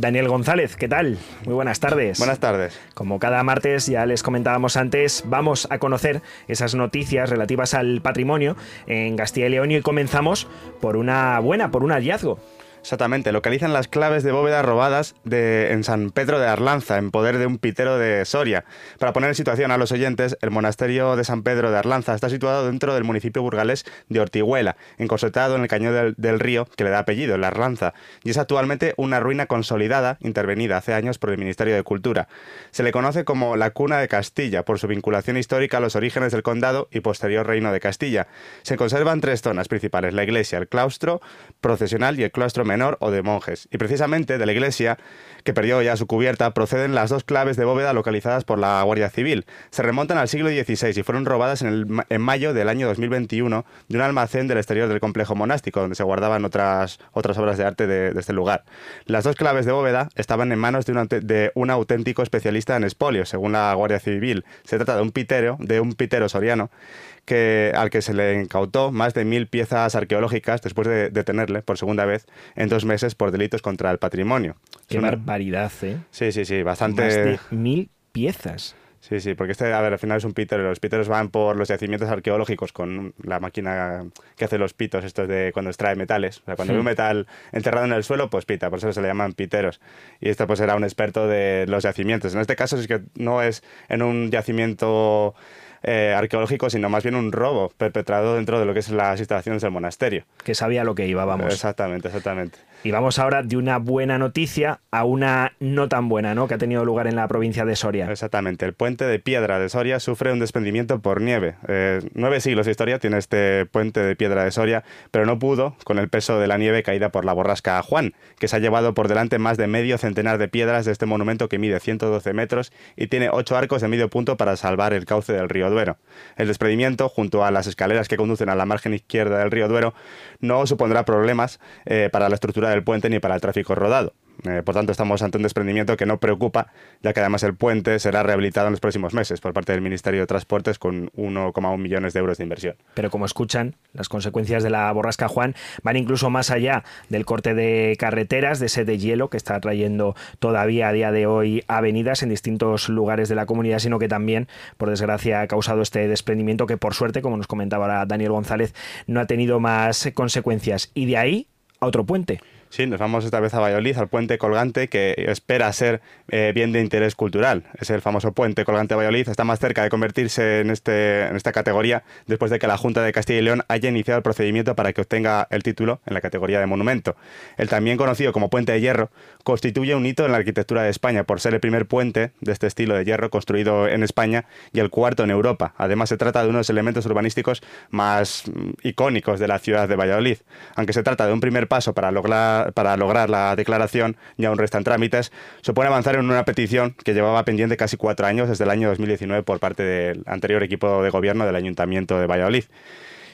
Daniel González, ¿qué tal? Muy buenas tardes. Buenas tardes. Como cada martes, ya les comentábamos antes, vamos a conocer esas noticias relativas al patrimonio en Castilla y León y comenzamos por una buena, por un hallazgo. Exactamente, localizan las claves de bóveda robadas de, en San Pedro de Arlanza, en poder de un pitero de Soria. Para poner en situación a los oyentes, el monasterio de San Pedro de Arlanza está situado dentro del municipio burgalés de Ortihuela, encorsetado en el cañón del, del, río que le da apellido, la Arlanza, y es actualmente una ruina consolidada, intervenida hace años por el Ministerio de Cultura. Se le conoce como la cuna de Castilla, por su vinculación histórica a los orígenes del condado y posterior reino de Castilla. Se conservan tres zonas principales, la iglesia, el claustro procesional y el claustro menor o de monjes. Y precisamente de la iglesia, que perdió ya su cubierta, proceden las dos claves de bóveda localizadas por la Guardia Civil. Se remontan al siglo XVI y fueron robadas en, en mayo del año 2021 de un almacén del exterior del complejo monástico, donde se guardaban otras, otras obras de arte de, de este lugar. Las dos claves de bóveda estaban en manos de un, de un auténtico especialista en espolio, según la Guardia Civil. Se trata de un pitero, de un pitero soriano, que, al que se le incautó más de mil piezas arqueológicas después de detenerle por segunda vez en dos meses por delitos contra el patrimonio. Qué barbaridad, ¿eh? Sí, sí, sí, bastante... Más de mil piezas. Sí, sí, porque este, a ver, al final es un pítero. Los píteros van por los yacimientos arqueológicos con la máquina que hace los pitos, estos de cuando extrae metales. O sea, cuando hay un metal enterrado en el suelo, pues pita, por eso se le llaman piteros. Y este pues era un experto de los yacimientos. En este caso es que no es en un yacimiento eh, arqueológico, sino más bien un robo perpetrado dentro de lo que es las instalaciones del monasterio. Que sabía lo que iba, vamos. Exactamente, exactamente. Y vamos ahora de una buena noticia a una no tan buena, ¿no? Que ha tenido lugar en la provincia de Soria. Exactamente. El puente de piedra de Soria sufre un desprendimiento por nieve. Eh, nueve siglos de historia tiene este puente de piedra de Soria, pero no pudo con el peso de la nieve caída por la borrasca Juan, que se ha llevado por delante más de medio centenar de piedras de este monumento que mide 112 metros y tiene ocho arcos de medio punto para salvar el cauce del río Duero. El desprendimiento, junto a las escaleras que conducen a la margen izquierda del río Duero, no supondrá problemas eh, para la estructura del puente ni para el tráfico rodado. Eh, por tanto, estamos ante un desprendimiento que no preocupa, ya que además el puente será rehabilitado en los próximos meses por parte del Ministerio de Transportes con 1,1 millones de euros de inversión. Pero como escuchan, las consecuencias de la borrasca Juan van incluso más allá del corte de carreteras, de ese de hielo que está trayendo todavía a día de hoy avenidas en distintos lugares de la comunidad, sino que también, por desgracia, ha causado este desprendimiento que, por suerte, como nos comentaba ahora Daniel González, no ha tenido más consecuencias. Y de ahí a otro puente. Sí, nos vamos esta vez a Valladolid, al puente colgante que espera ser eh, bien de interés cultural. Es el famoso puente colgante de Valladolid. Está más cerca de convertirse en, este, en esta categoría después de que la Junta de Castilla y León haya iniciado el procedimiento para que obtenga el título en la categoría de monumento. El también conocido como Puente de Hierro constituye un hito en la arquitectura de España por ser el primer puente de este estilo de hierro construido en España y el cuarto en Europa. Además, se trata de uno de los elementos urbanísticos más mm, icónicos de la ciudad de Valladolid. Aunque se trata de un primer paso para lograr para lograr la declaración, ya aún restan trámites, supone avanzar en una petición que llevaba pendiente casi cuatro años desde el año 2019 por parte del anterior equipo de gobierno del Ayuntamiento de Valladolid.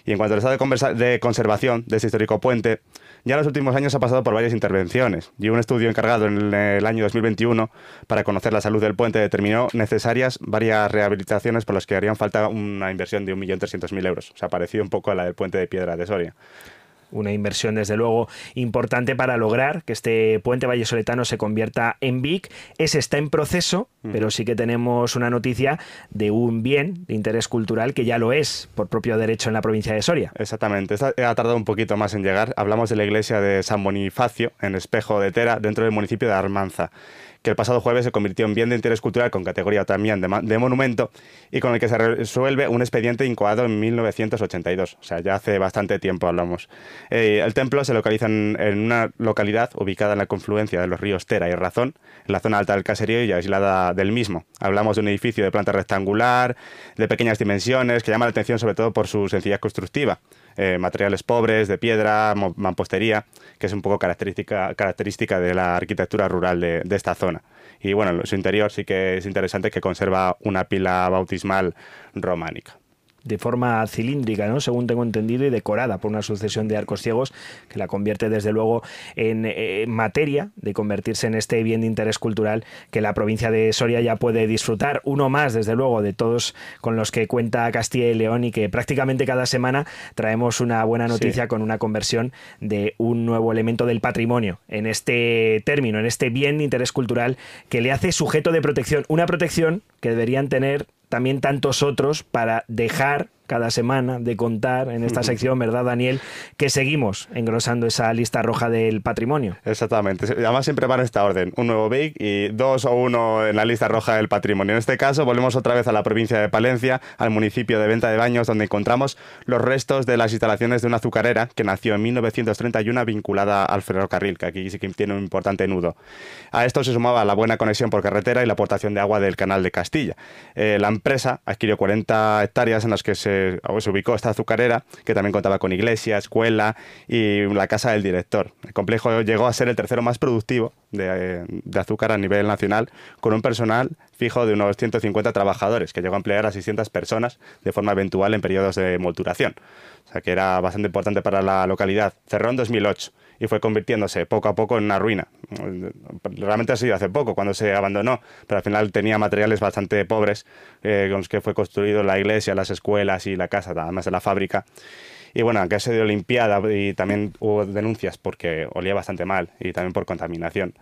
Y en cuanto al estado de, conservación de este histórico puente, ya en los últimos años ha pasado por varias intervenciones y un estudio encargado en el año 2021 para conocer la salud del puente determinó necesarias varias rehabilitaciones por las que harían falta una inversión de 1.300.000 euros. O sea, parecido un poco a la del puente de piedra de Soria una inversión desde luego importante para lograr que este puente vallesoletano se convierta en BIC. Ese está en proceso, mm. pero sí que tenemos una noticia de un bien de interés cultural que ya lo es por propio derecho en la provincia de Soria. Exactamente, ha tardado un poquito más en llegar. Hablamos de la iglesia de San Bonifacio en Espejo de Tera, dentro del municipio de Armanza que el pasado jueves se convirtió en bien de interés cultural con categoría también de, monumento y con el que se resuelve un expediente incoado en 1982. O sea, ya hace bastante tiempo hablamos. Eh, el templo se localiza en, una localidad ubicada en la confluencia de los ríos Tera y Razón, en la zona alta del caserío y aislada del mismo. Hablamos de un edificio de planta rectangular, de pequeñas dimensiones, que llama la atención sobre todo por su sencillez constructiva. Eh, materiales pobres, de piedra, mampostería, que es un poco característica, característica de la arquitectura rural de, de esta zona. Y bueno, su interior sí que es interesante que conserva una pila bautismal románica de forma cilíndrica, ¿no? según tengo entendido, y decorada por una sucesión de arcos ciegos que la convierte desde luego en eh, materia de convertirse en este bien de interés cultural que la provincia de Soria ya puede disfrutar. Uno más, desde luego, de todos con los que cuenta Castilla y León y que prácticamente cada semana traemos una buena noticia con una conversión de un nuevo elemento del patrimonio en este término, en este bien de interés cultural que le hace sujeto de protección. Una protección que deberían tener también tantos otros para dejar cada semana de contar en esta sección, ¿verdad, Daniel? Que seguimos engrosando esa lista roja del patrimonio. Exactamente. Además, siempre va en esta orden: un nuevo BIC y dos o uno en la lista roja del patrimonio. En este caso, volvemos otra vez a la provincia de Palencia, al municipio de Venta de Baños, donde encontramos los restos de las instalaciones de una azucarera que nació en 1931 vinculada al ferrocarril, que aquí sí que tiene un importante nudo. A esto se sumaba la buena conexión por carretera y la aportación de agua del canal de Castilla. Eh, la empresa adquirió 40 hectáreas en las que se se, ubicó esta azucarera, que también contaba con iglesia, escuela y la casa del director. El complejo llegó a ser el tercero más productivo de, de, azúcar a nivel nacional, con un personal fijo de unos 150 trabajadores, que llegó a emplear a 600 personas de forma eventual en periodos de molturación. O sea que era bastante importante para la localidad. Cerró en 2008 y fue convirtiéndose poco a poco en una ruina. Realmente ha sido hace poco cuando se abandonó, pero al final tenía materiales bastante pobres eh, con los que fue construido la iglesia, las escuelas y la casa, además de la fábrica. Y bueno, aunque ha sido limpiada y también hubo denuncias porque olía bastante mal y también por contaminación.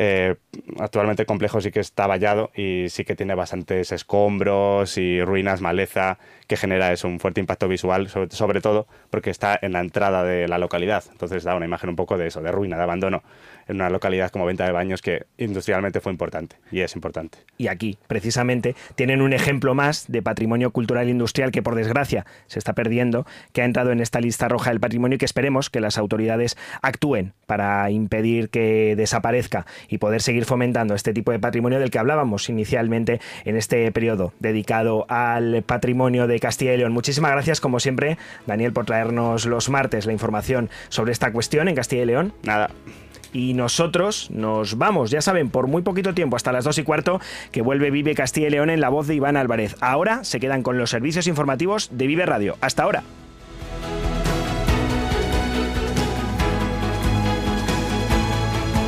Eh, actualmente el complejo sí que está vallado y sí que tiene bastantes escombros y ruinas, maleza, que genera eso, un fuerte impacto visual, sobre, sobre, todo porque está en la entrada de la localidad. Entonces da una imagen un poco de eso, de ruina, de abandono, en una localidad como Venta de Baños que industrialmente fue importante y es importante. Y aquí, precisamente, tienen un ejemplo más de patrimonio cultural industrial que por desgracia se está perdiendo, que ha entrado en esta lista roja del patrimonio y que esperemos que las autoridades actúen para impedir que desaparezca y poder seguir fomentando este tipo de patrimonio del que hablábamos inicialmente en este periodo dedicado al patrimonio de Castilla y León. Muchísimas gracias, como siempre, Daniel, por traernos los martes la información sobre esta cuestión en Castilla y León. Nada. Y nosotros nos vamos, ya saben, por muy poquito tiempo, hasta las dos y cuarto, que vuelve Vive Castilla y León en la voz de Iván Álvarez. Ahora se quedan con los servicios informativos de Vive Radio. Hasta ahora.